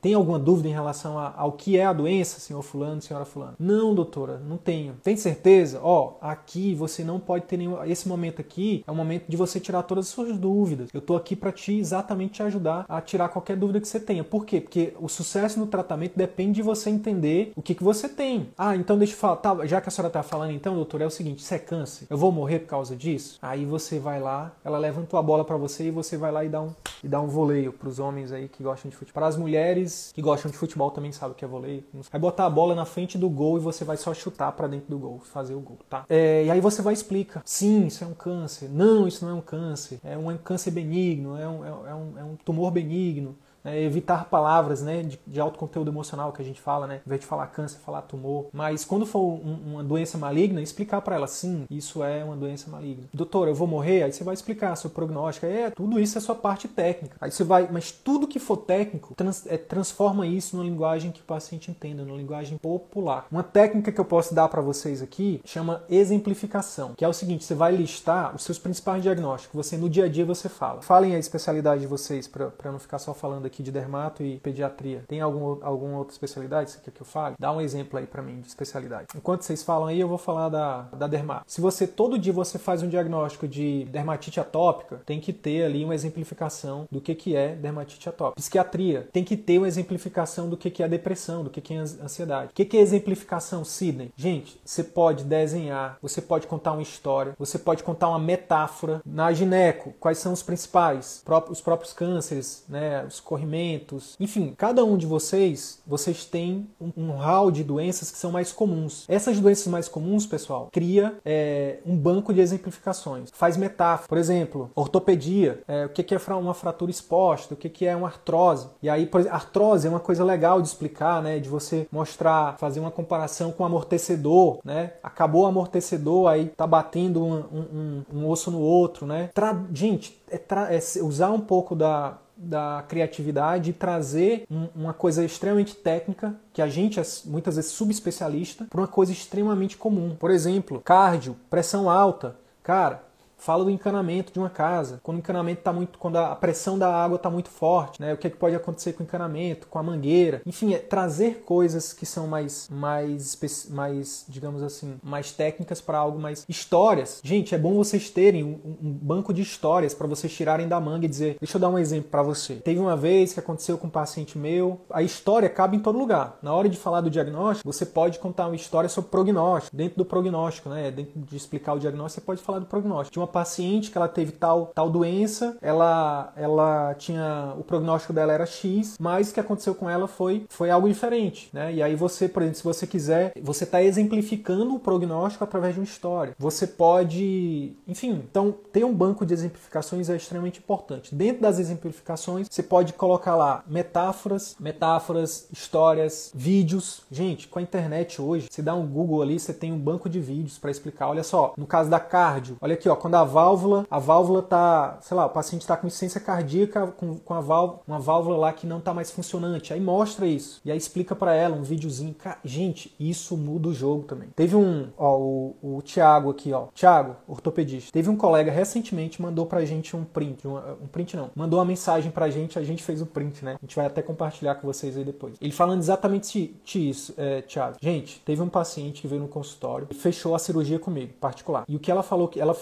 Tem alguma dúvida em relação a, ao que é a doença, senhor fulano, senhora fulano? Não, doutora, não tenho. Tem certeza? Ó, aqui você não pode ter nenhum. Esse momento aqui é o momento de você tirar todas as suas dúvidas. Eu tô aqui para te exatamente te ajudar a tirar qualquer dúvida que você tenha. Por quê? Porque o sucesso no tratamento depende de você entender o que, que você tem. Ah, então deixa eu falar. Tá, já que a senhora tá falando, então, doutora, é o seguinte: isso é câncer. Eu vou morrer por causa disso? Aí você vai lá, ela levanta a bola para você e você vai lá e dá um, e dá um voleio pros homens aí que gostam de futebol. Para as mulheres mulheres que gostam de futebol também sabem o que é vôlei. Vai botar a bola na frente do gol e você vai só chutar para dentro do gol, fazer o gol, tá? É, e aí você vai explicar. Sim, isso é um câncer. Não, isso não é um câncer. É um câncer benigno, é um, é um, é um tumor benigno é, evitar palavras né, de, de, alto conteúdo emocional que a gente fala, né? Ao invés de falar câncer, falar tumor. Mas quando for um, uma doença maligna, explicar para ela, sim, isso é uma doença maligna. Doutor, eu vou morrer? Aí você vai explicar seu prognóstico. É, tudo isso é sua parte técnica. Aí você vai, mas tudo que for técnico, trans, é, transforma isso numa linguagem que o paciente entenda, numa linguagem popular. Uma técnica que eu posso dar para vocês aqui chama exemplificação, que é o seguinte, você vai listar os seus principais diagnósticos, você no dia a dia você fala. Falem a especialidade de vocês para não ficar só falando aqui de dermato e pediatria. Tem algum, alguma outra especialidade que que eu fale? Dá um exemplo aí para mim de especialidade. Enquanto vocês falam aí, eu vou falar da, da dermato. Se você todo dia você faz um diagnóstico de dermatite atópica, tem que ter ali uma exemplificação do que, que é dermatite atópica. Psiquiatria tem que ter uma exemplificação do que, que é depressão, do que, que é ansiedade. O que, que é exemplificação, Sidney? Gente, você pode desenhar, você pode contar uma história, você pode contar uma metáfora. Na gineco, quais são os principais? Os próprios cânceres, né, os corrimentos, enfim, cada um de vocês, vocês têm um, um hall de doenças que são mais comuns. Essas doenças mais comuns, pessoal, cria é, um banco de exemplificações, faz metáfora. Por exemplo, ortopedia, é, o que é uma fratura exposta, o que é uma artrose. E aí, por artrose é uma coisa legal de explicar, né, de você mostrar, fazer uma comparação com amortecedor, né? Acabou o amortecedor, aí tá batendo um, um, um osso no outro, né? Tra... Gente, é, é usar um pouco da da criatividade e trazer um, uma coisa extremamente técnica, que a gente é muitas vezes subespecialista, para uma coisa extremamente comum. Por exemplo, cardio, pressão alta. Cara, fala do encanamento de uma casa. Quando o encanamento está muito, quando a pressão da água está muito forte, né? O que, é que pode acontecer com o encanamento, com a mangueira? Enfim, é trazer coisas que são mais, mais, mais, digamos assim, mais técnicas para algo mais histórias. Gente, é bom vocês terem um, um banco de histórias para vocês tirarem da manga e dizer. Deixa eu dar um exemplo para você. Teve uma vez que aconteceu com um paciente meu. A história cabe em todo lugar. Na hora de falar do diagnóstico, você pode contar uma história sobre prognóstico. Dentro do prognóstico, né? Dentro de explicar o diagnóstico, você pode falar do prognóstico. De uma paciente que ela teve tal, tal doença, ela, ela tinha. O prognóstico dela era X, mas o que aconteceu com ela foi, foi algo diferente, né? E aí você, por exemplo, se você quiser, você está exemplificando o prognóstico através de uma história. Você pode. Enfim, então ter um banco de exemplificações é extremamente importante. Dentro das exemplificações, você pode colocar lá metáforas, metáforas, histórias, vídeos. Gente, com a internet hoje, você dá um Google ali, você tem um banco de vídeos para explicar. Olha só, no caso da cardio, olha aqui, ó, quando a válvula, a válvula tá, sei lá, o paciente está com insuficiência cardíaca com, com a válvula, uma válvula lá que não está mais funcionante. Aí mostra isso. E aí explica para ela um videozinho. Gente, isso muda o jogo também. Teve um, ó, o, o Thiago aqui, ó. Thiago, ortopedista. Teve um colega recentemente mandou pra gente um print, um, um print não, mandou uma mensagem pra gente, a gente fez o print, né? A gente vai até compartilhar com vocês aí depois. Ele falando exatamente isso, é, Thiago. Gente, teve um paciente que veio no consultório e fechou a cirurgia comigo, particular. E o que ela falou que ela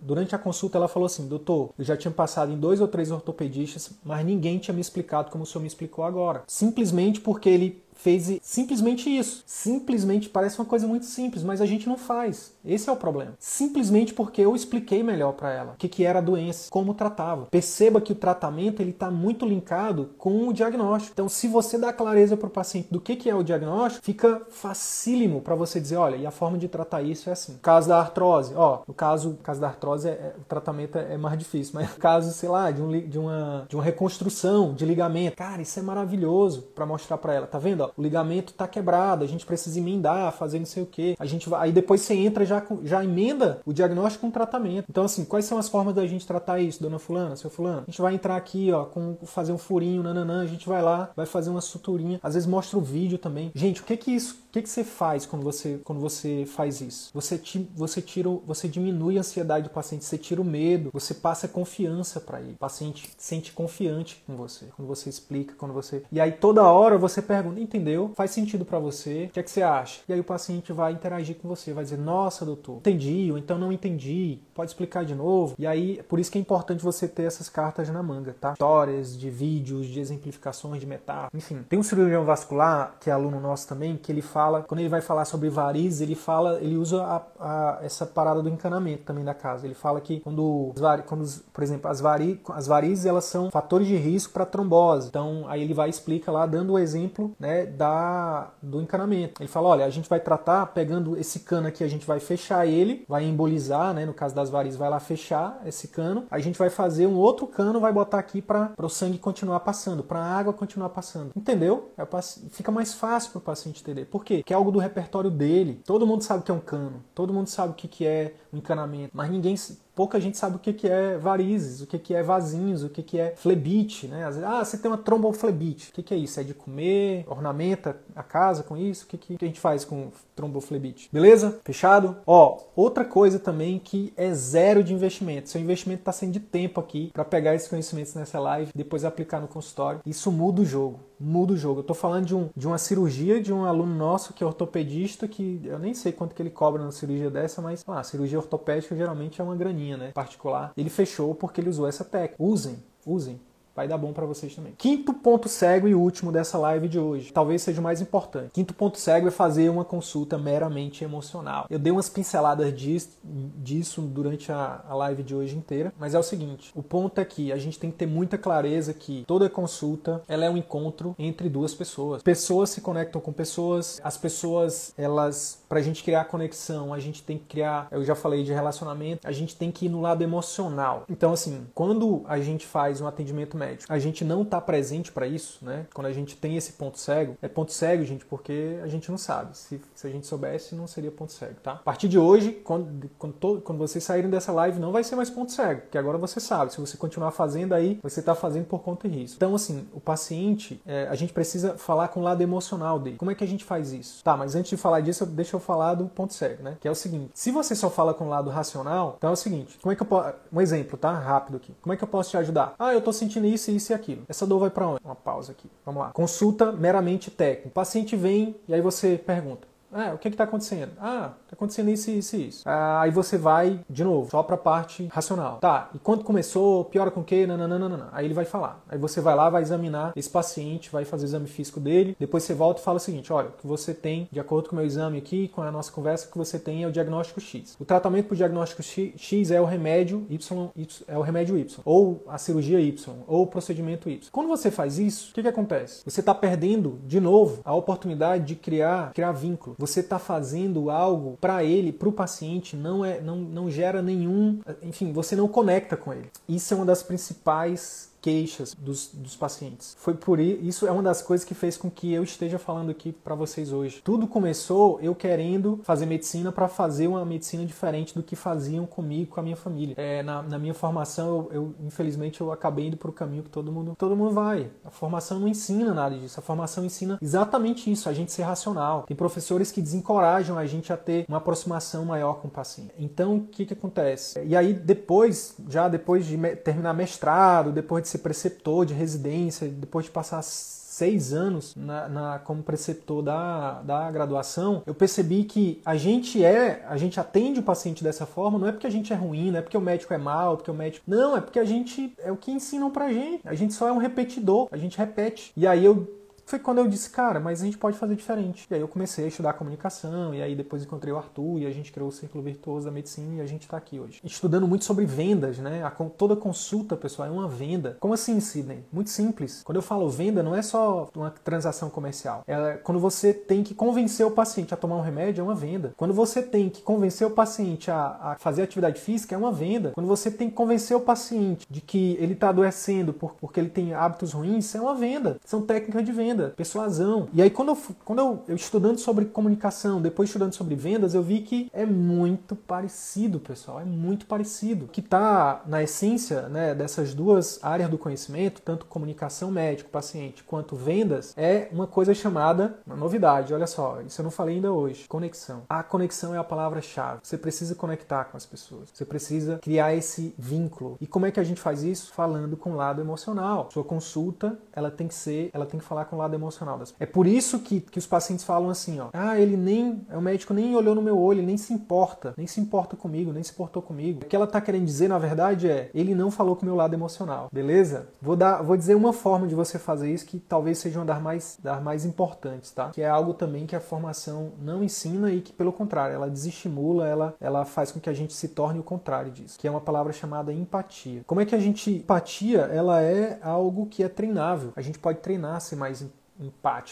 durante a consulta ela falou assim: doutor, eu já tinha passado em dois ou três ortopedistas, mas ninguém tinha me explicado como o senhor me explicou agora. Simplesmente porque ele fez simplesmente isso. Simplesmente parece uma coisa muito simples, mas a gente não faz. Esse é o problema. Simplesmente porque eu expliquei melhor para ela o que, que era a doença, como tratava. Perceba que o tratamento ele está muito linkado com o diagnóstico. Então, se você dá clareza para o paciente do que, que é o diagnóstico, fica facílimo para você dizer, olha, e a forma de tratar isso é assim. Caso da artrose, ó, no caso, caso da artrose, é, é, o tratamento é, é mais difícil, mas caso, sei lá, de, um, de, uma, de uma reconstrução de ligamento, cara, isso é maravilhoso para mostrar para ela, tá vendo? Ó, o ligamento tá quebrado, a gente precisa emendar, fazer não sei o que. A gente vai, aí depois você entra já já emenda o diagnóstico com o tratamento. Então assim, quais são as formas da gente tratar isso, dona fulana, seu fulano? A gente vai entrar aqui, ó, com fazer um furinho, nananã, a gente vai lá, vai fazer uma suturinha, às vezes mostra o vídeo também. Gente, o que que isso, que que você faz quando você quando você faz isso? Você te, você tira, você diminui a ansiedade do paciente, você tira o medo, você passa confiança para ele. O paciente sente confiante com você, quando você explica, quando você E aí toda hora você pergunta, entendeu? Faz sentido para você? O que é que você acha? E aí o paciente vai interagir com você, vai dizer: "Nossa, doutor, entendi", ou então não entendi, pode explicar de novo. E aí, por isso que é importante você ter essas cartas na manga, tá? Histórias de vídeos, de exemplificações, de metáforas, enfim. Tem um cirurgião vascular, que é aluno nosso também, que ele fala, quando ele vai falar sobre varizes, ele fala, ele usa a, a, essa parada do encanamento também da casa. Ele fala que quando, quando por exemplo, as, vari, as varizes, elas são fatores de risco para trombose. Então, aí ele vai explica lá, dando o exemplo, né, da, do encanamento. Ele fala, olha, a gente vai tratar pegando esse cano aqui, a gente vai fechar ele, vai embolizar, né, no caso das varizes, vai lá fechar esse cano, a gente vai fazer um outro cano, vai botar aqui para o sangue continuar passando, para a água continuar passando. Entendeu? É, fica mais fácil para o paciente entender. Por quê? Porque é algo do repertório dele. Todo mundo sabe que é um cano, todo mundo sabe o que é um encanamento, mas ninguém pouca gente sabe o que, que é varizes, o que, que é vasinhos, o que, que é flebite, né? Às vezes, ah, você tem uma tromboflebite. O que, é isso? É de comer? Ornamenta a casa com isso? O que, que a gente faz com tromboflebite? Beleza? Fechado? Ó, outra coisa também que é zero de investimento. Seu investimento está sendo de tempo aqui para pegar esses conhecimentos nessa live, depois aplicar no consultório. Isso muda o jogo. Muda o jogo. Eu tô falando de, um, de uma cirurgia de um aluno nosso que é ortopedista, que eu nem sei quanto que ele cobra numa cirurgia dessa, mas ah, a cirurgia ortopédica geralmente é uma graninha né, particular, ele fechou porque ele usou essa técnica. Usem, usem vai dar bom para vocês também. Quinto ponto cego e último dessa live de hoje, talvez seja o mais importante. Quinto ponto cego é fazer uma consulta meramente emocional. Eu dei umas pinceladas disso, durante a, live de hoje inteira, mas é o seguinte, o ponto é que a gente tem que ter muita clareza que toda consulta, ela é um encontro entre duas pessoas. Pessoas se conectam com pessoas, as pessoas, elas, pra gente criar conexão, a gente tem que criar, eu já falei de relacionamento, a gente tem que ir no lado emocional. Então assim, quando a gente faz um atendimento médico. A gente não está presente para isso, né? Quando a gente tem esse ponto cego, é ponto cego, gente, porque a gente não sabe. Se, se a gente soubesse, não seria ponto cego, tá? A partir de hoje, quando, quando, quando vocês saírem dessa live, não vai ser mais ponto cego, porque agora você sabe. Se você continuar fazendo aí, você está fazendo por conta e risco. Então, assim, o paciente, é, a gente precisa falar com o lado emocional dele. Como é que a gente faz isso? Tá, mas antes de falar disso, deixa eu falar do ponto cego, né? Que é o seguinte: se você só fala com o lado racional, então é o seguinte: como é que eu posso. Um exemplo, tá? Rápido aqui. Como é que eu posso te ajudar? Ah, eu tô sentindo isso, isso e aquilo. Essa dor vai para onde? Uma pausa aqui. Vamos lá. Consulta meramente técnica. O paciente vem e aí você pergunta: ah, o que está acontecendo? Ah, está acontecendo isso, isso e isso. Ah, aí você vai, de novo, só para a parte racional. Tá, e quando começou, piora com o quê? Nananana. Aí ele vai falar. Aí você vai lá, vai examinar esse paciente, vai fazer o exame físico dele. Depois você volta e fala o seguinte: olha, o que você tem, de acordo com o meu exame aqui, com a nossa conversa, o que você tem é o diagnóstico X. O tratamento para o diagnóstico X é o remédio y, y, é o remédio Y, ou a cirurgia Y, ou o procedimento Y. Quando você faz isso, o que, que acontece? Você está perdendo, de novo, a oportunidade de criar, criar vínculo você está fazendo algo para ele, para o paciente, não, é, não, não gera nenhum. Enfim, você não conecta com ele. Isso é uma das principais queixas dos, dos pacientes. Foi por isso é uma das coisas que fez com que eu esteja falando aqui para vocês hoje. Tudo começou eu querendo fazer medicina para fazer uma medicina diferente do que faziam comigo, com a minha família. É, na, na, minha formação, eu, eu, infelizmente eu acabei indo para o caminho que todo mundo todo mundo vai. A formação não ensina nada disso. A formação ensina exatamente isso, a gente ser racional. Tem professores que desencorajam a gente a ter uma aproximação maior com o paciente. Então, o que que acontece? E aí depois, já depois de terminar mestrado, depois de ser preceptor de residência, depois de passar seis anos na, na, como preceptor da, da graduação, eu percebi que a gente é, a gente atende o paciente dessa forma, não é porque a gente é ruim, não é porque o médico é mal, porque o médico. Não, é porque a gente é o que ensinam pra gente. A gente só é um repetidor, a gente repete. E aí eu foi quando eu disse, cara, mas a gente pode fazer diferente. E aí eu comecei a estudar comunicação, e aí depois encontrei o Arthur, e a gente criou o Círculo Virtuoso da Medicina, e a gente está aqui hoje. Estudando muito sobre vendas, né? A, toda consulta, pessoal, é uma venda. Como assim, Sidney? Muito simples. Quando eu falo venda, não é só uma transação comercial. É quando você tem que convencer o paciente a tomar um remédio, é uma venda. Quando você tem que convencer o paciente a, a fazer atividade física, é uma venda. Quando você tem que convencer o paciente de que ele está adoecendo por, porque ele tem hábitos ruins, é uma venda. São técnicas de venda, persuasão. E aí, quando eu, quando eu, eu estudando sobre comunicação, depois estudando sobre vendas, eu vi que é muito parecido, pessoal. É muito parecido. Que está na essência né, dessas duas áreas do conhecimento, tanto comunicação médico-paciente quanto vendas, é uma coisa chamada, uma novidade, olha só, isso eu não falei ainda hoje, conexão. A conexão é a palavra-chave. Você precisa conectar com as pessoas. Você precisa criar esse vínculo. E como é que a gente faz isso? Falando com o lado emocional. Sua consulta, ela tem que ser, ela tem que falar com o lado emocional. Das... É por isso que, que os pacientes falam assim, ó, ah, ele nem, o médico nem olhou no meu olho, nem se importa, nem se importa comigo, nem se importou comigo. O que ela tá querendo dizer, na verdade, é, ele não falou com o meu lado emocional, beleza? Vou dar, vou dizer uma forma de você fazer isso que talvez seja uma das mais, das mais importantes, tá? Que é algo também que a formação não ensina e que, pelo contrário, ela desestimula, ela, ela faz com que a gente se torne o contrário disso, que é uma palavra chamada empatia. Como é que a gente empatia? Ela é algo que é treinável. A gente pode treinar a ser mais.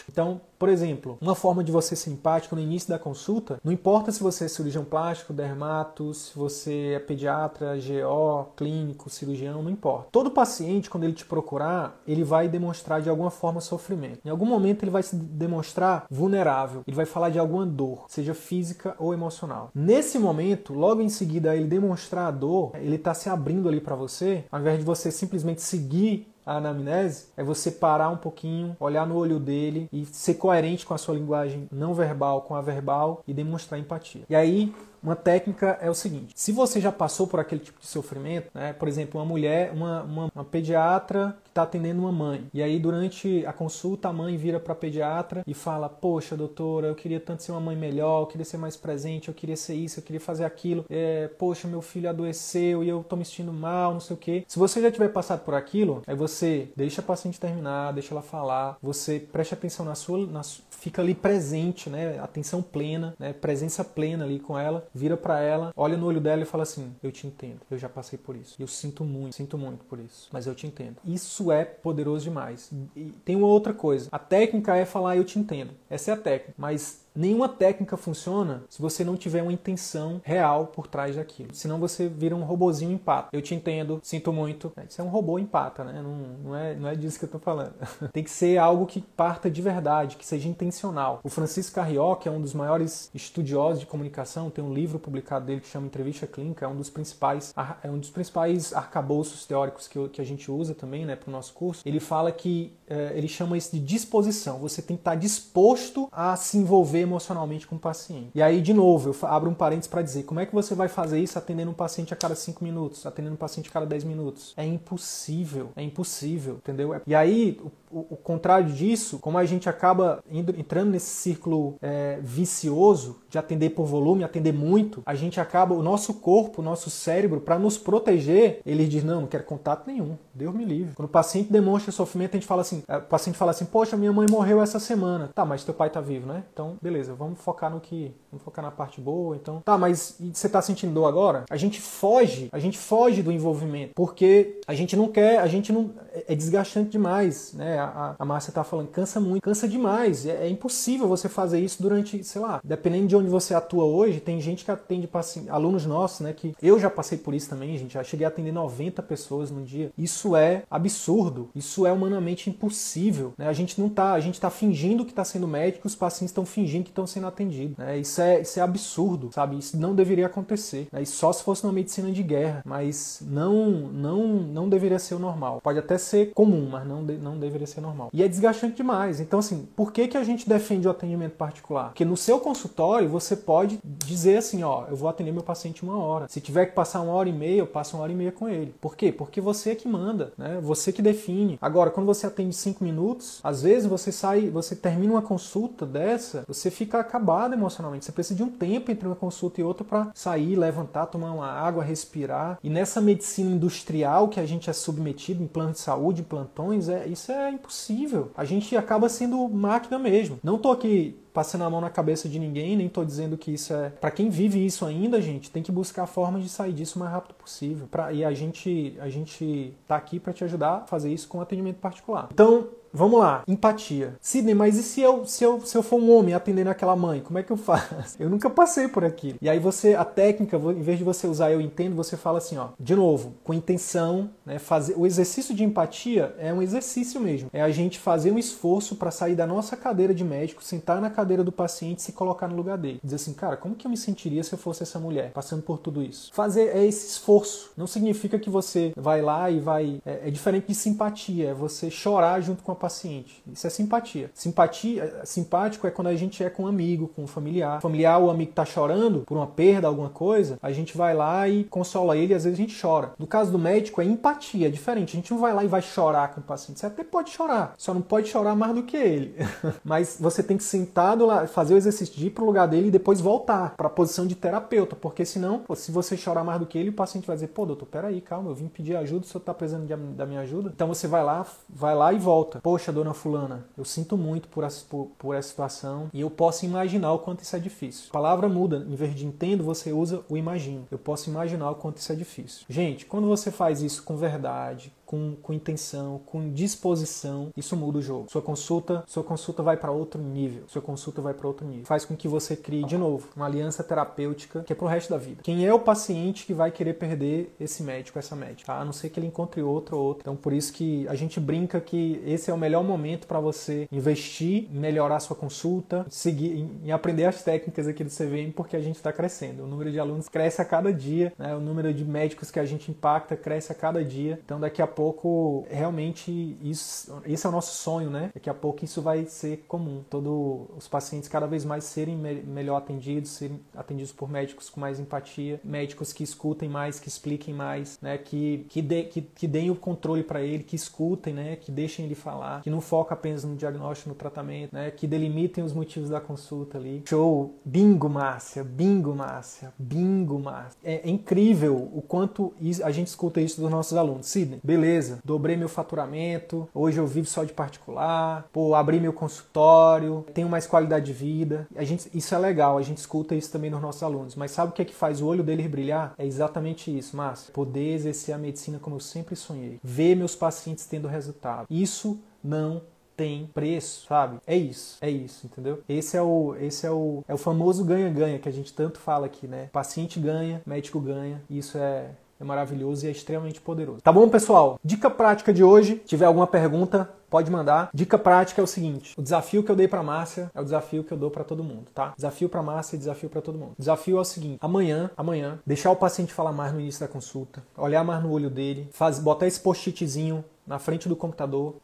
Então, por exemplo, uma forma de você ser empático no início da consulta, não importa se você é cirurgião plástico, dermato, se você é pediatra, GO, clínico, cirurgião, não importa. Todo paciente, quando ele te procurar, ele vai demonstrar de alguma forma sofrimento. Em algum momento ele vai se demonstrar vulnerável, ele vai falar de alguma dor, seja física ou emocional. Nesse momento, logo em seguida ele demonstrar a dor, ele está se abrindo ali para você, ao invés de você simplesmente seguir a anamnese é você parar um pouquinho, olhar no olho dele e ser coerente com a sua linguagem não verbal com a verbal e demonstrar empatia. E aí uma técnica é o seguinte: se você já passou por aquele tipo de sofrimento, né, por exemplo, uma mulher, uma, uma, uma pediatra que está atendendo uma mãe, e aí durante a consulta a mãe vira para a pediatra e fala: Poxa, doutora, eu queria tanto ser uma mãe melhor, eu queria ser mais presente, eu queria ser isso, eu queria fazer aquilo, é, poxa, meu filho adoeceu e eu estou me sentindo mal, não sei o que. Se você já tiver passado por aquilo, aí você deixa a paciente terminar, deixa ela falar, você preste atenção na sua, na, fica ali presente, né, atenção plena, né, presença plena ali com ela vira para ela, olha no olho dela e fala assim: Eu te entendo, eu já passei por isso. Eu sinto muito, sinto muito por isso, mas eu te entendo. Isso é poderoso demais. E tem uma outra coisa: a técnica é falar eu te entendo. Essa é a técnica, mas Nenhuma técnica funciona se você não tiver uma intenção real por trás daquilo. Senão você vira um robozinho empata. Eu te entendo, sinto muito. Isso é um robô empata, né? Não, não, é, não é disso que eu tô falando. Tem que ser algo que parta de verdade, que seja intencional. O Francisco Carrioca é um dos maiores estudiosos de comunicação, tem um livro publicado dele que chama Entrevista Clínica, é um dos principais, é um dos principais arcabouços teóricos que, que a gente usa também, né, para o nosso curso. Ele fala que é, ele chama isso de disposição. Você tem que estar disposto a se envolver emocionalmente com o paciente. E aí, de novo, eu abro um parênteses para dizer como é que você vai fazer isso atendendo um paciente a cada 5 minutos, atendendo um paciente a cada 10 minutos. É impossível, é impossível, entendeu? E aí, o, o contrário disso, como a gente acaba indo, entrando nesse círculo é, vicioso de atender por volume, atender muito, a gente acaba, o nosso corpo, o nosso cérebro, para nos proteger, ele diz: não, não quero contato nenhum, Deus me livre. Quando o paciente demonstra sofrimento, a gente fala assim: o paciente fala assim, poxa, minha mãe morreu essa semana. Tá, mas teu pai tá vivo, né? Então, beleza, vamos focar no que. Vamos focar na parte boa. Então, tá, mas você tá sentindo dor agora? A gente foge, a gente foge do envolvimento, porque a gente não quer, a gente não. É, é desgastante demais, né? A, a Márcia tá falando, cansa muito, cansa demais. É, é, impossível você fazer isso durante, sei lá, dependendo de onde você atua hoje, tem gente que atende alunos nossos, né? Que eu já passei por isso também, gente. Já cheguei a atender 90 pessoas no dia. Isso é absurdo. Isso é humanamente impossível. Né? A gente não tá, a gente tá fingindo que tá sendo médico, os pacientes estão fingindo que estão sendo atendidos. Né? Isso, é, isso é absurdo, sabe? Isso não deveria acontecer. Né? E só se fosse uma medicina de guerra, mas não, não, não deveria ser o normal. Pode até ser comum, mas não, de, não deveria ser normal. E é desgastante demais. Então, assim, por que, que a gente defende o atendimento particular? Porque no seu consultório você pode dizer assim: ó, eu vou atender meu paciente uma hora. Se tiver que passar uma hora e meia, eu passo uma hora e meia com ele. Por quê? Porque você é que manda, né? Você que define. Agora, quando você atende cinco minutos, às vezes você sai, você termina uma consulta dessa, você fica acabado emocionalmente. Você precisa de um tempo entre uma consulta e outra para sair, levantar, tomar uma água, respirar. E nessa medicina industrial que a gente é submetido em plano de saúde, plantões, é, isso é impossível. A gente acaba sendo máquina mesmo. Não tô aqui passando a mão na cabeça de ninguém, nem tô dizendo que isso é. Para quem vive isso ainda, gente, tem que buscar formas de sair disso o mais rápido possível. Pra... E a gente, a gente tá aqui para te ajudar a fazer isso com atendimento particular. Então, Vamos lá, empatia. Sidney, mas e se eu, se, eu, se eu for um homem atendendo aquela mãe, como é que eu faço? Eu nunca passei por aquilo. E aí você, a técnica, em vez de você usar eu entendo, você fala assim, ó, de novo, com intenção, né, fazer o exercício de empatia é um exercício mesmo. É a gente fazer um esforço para sair da nossa cadeira de médico, sentar na cadeira do paciente e se colocar no lugar dele. Dizer assim, cara, como que eu me sentiria se eu fosse essa mulher passando por tudo isso? Fazer é esse esforço. Não significa que você vai lá e vai. É, é diferente de simpatia, é você chorar junto com a paciente. Isso é simpatia. Simpatia, simpático é quando a gente é com um amigo, com um familiar. Familiar, o amigo tá chorando por uma perda, alguma coisa, a gente vai lá e consola ele e às vezes a gente chora. No caso do médico é empatia, é diferente. A gente não vai lá e vai chorar com o paciente. Você até pode chorar, só não pode chorar mais do que ele. Mas você tem que sentado lá, fazer o exercício de ir pro lugar dele e depois voltar para a posição de terapeuta, porque senão, pô, se você chorar mais do que ele, o paciente vai dizer: "Pô, doutor, peraí, calma, eu vim pedir ajuda, o senhor tá precisando da minha ajuda?". Então você vai lá, vai lá e volta. Pô, Poxa, dona Fulana, eu sinto muito por essa, por, por essa situação e eu posso imaginar o quanto isso é difícil. A palavra muda, em vez de entendo, você usa o imagino. Eu posso imaginar o quanto isso é difícil. Gente, quando você faz isso com verdade, com, com intenção, com disposição, isso muda o jogo. Sua consulta, sua consulta vai para outro nível. Sua consulta vai para outro nível. Faz com que você crie de novo uma aliança terapêutica que é pro resto da vida. Quem é o paciente que vai querer perder esse médico, essa médica? Tá? A não ser que ele encontre outro ou outro. Então por isso que a gente brinca que esse é o melhor momento para você investir melhorar sua consulta, seguir em aprender as técnicas aqui do CVM, porque a gente está crescendo. O número de alunos cresce a cada dia, né? o número de médicos que a gente impacta cresce a cada dia. Então daqui a pouco pouco, realmente, isso, esse é o nosso sonho, né? Daqui a pouco isso vai ser comum. Todos os pacientes cada vez mais serem me melhor atendidos, serem atendidos por médicos com mais empatia, médicos que escutem mais, que expliquem mais, né? Que, que, de, que, que deem o controle para ele, que escutem, né? Que deixem ele falar, que não foca apenas no diagnóstico, no tratamento, né? Que delimitem os motivos da consulta ali. Show! Bingo, Márcia! Bingo, Márcia! Bingo, Márcia! É, é incrível o quanto a gente escuta isso dos nossos alunos. Sidney, beleza beleza, dobrei meu faturamento, hoje eu vivo só de particular, pô, abri meu consultório, tenho mais qualidade de vida. A gente, isso é legal, a gente escuta isso também nos nossos alunos, mas sabe o que é que faz o olho deles brilhar? É exatamente isso, Márcio. Poder exercer a medicina como eu sempre sonhei. Ver meus pacientes tendo resultado. Isso não tem preço, sabe? É isso, é isso, entendeu? Esse é o, esse é o, é o famoso ganha-ganha que a gente tanto fala aqui, né? Paciente ganha, médico ganha, isso é, é maravilhoso e é extremamente poderoso. Tá bom, pessoal? Dica prática de hoje. Se tiver alguma pergunta, pode mandar. Dica prática é o seguinte: o desafio que eu dei para Márcia é o desafio que eu dou para todo mundo, tá? Desafio para Márcia e desafio para todo mundo. Desafio é o seguinte: amanhã, amanhã, deixar o paciente falar mais no início da consulta, olhar mais no olho dele, faz, botar esse post-itzinho na frente do computador,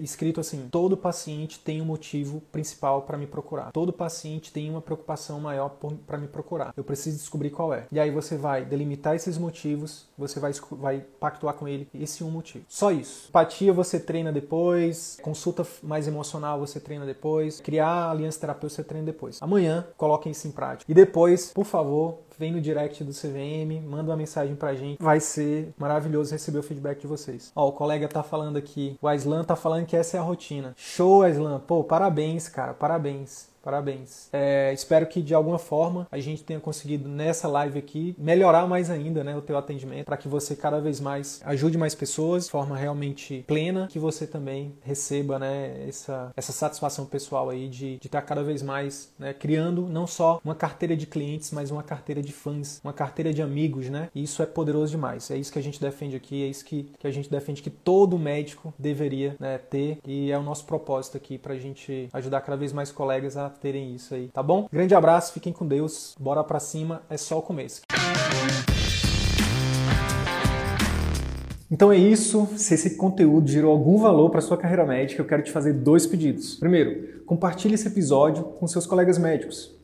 escrito assim: todo paciente tem um motivo principal para me procurar. Todo paciente tem uma preocupação maior para me procurar. Eu preciso descobrir qual é. E aí você vai delimitar esses motivos, você vai, vai pactuar com ele esse um motivo. Só isso. Empatia você treina depois, consulta mais emocional você treina depois, criar aliança terapêutica você treina depois. Amanhã, coloquem isso em prática. E depois, por favor, vem no direct do CVM, manda uma mensagem pra gente. Vai ser maravilhoso receber o feedback de vocês. Ó, o colega tá falando aqui, o Aislan tá falando que essa é a rotina. Show, Aislan. Pô, parabéns, cara, parabéns. Parabéns. É, espero que de alguma forma a gente tenha conseguido nessa live aqui melhorar mais ainda né, o teu atendimento para que você cada vez mais ajude mais pessoas de forma realmente plena, que você também receba né, essa, essa satisfação pessoal aí de estar tá cada vez mais né, criando não só uma carteira de clientes, mas uma carteira de fãs, uma carteira de amigos, né? E isso é poderoso demais. É isso que a gente defende aqui, é isso que, que a gente defende que todo médico deveria né, ter e é o nosso propósito aqui para a gente ajudar cada vez mais colegas a terem isso aí, tá bom? Grande abraço, fiquem com Deus, bora pra cima, é só o começo. Então é isso. Se esse conteúdo gerou algum valor para sua carreira médica, eu quero te fazer dois pedidos. Primeiro, compartilhe esse episódio com seus colegas médicos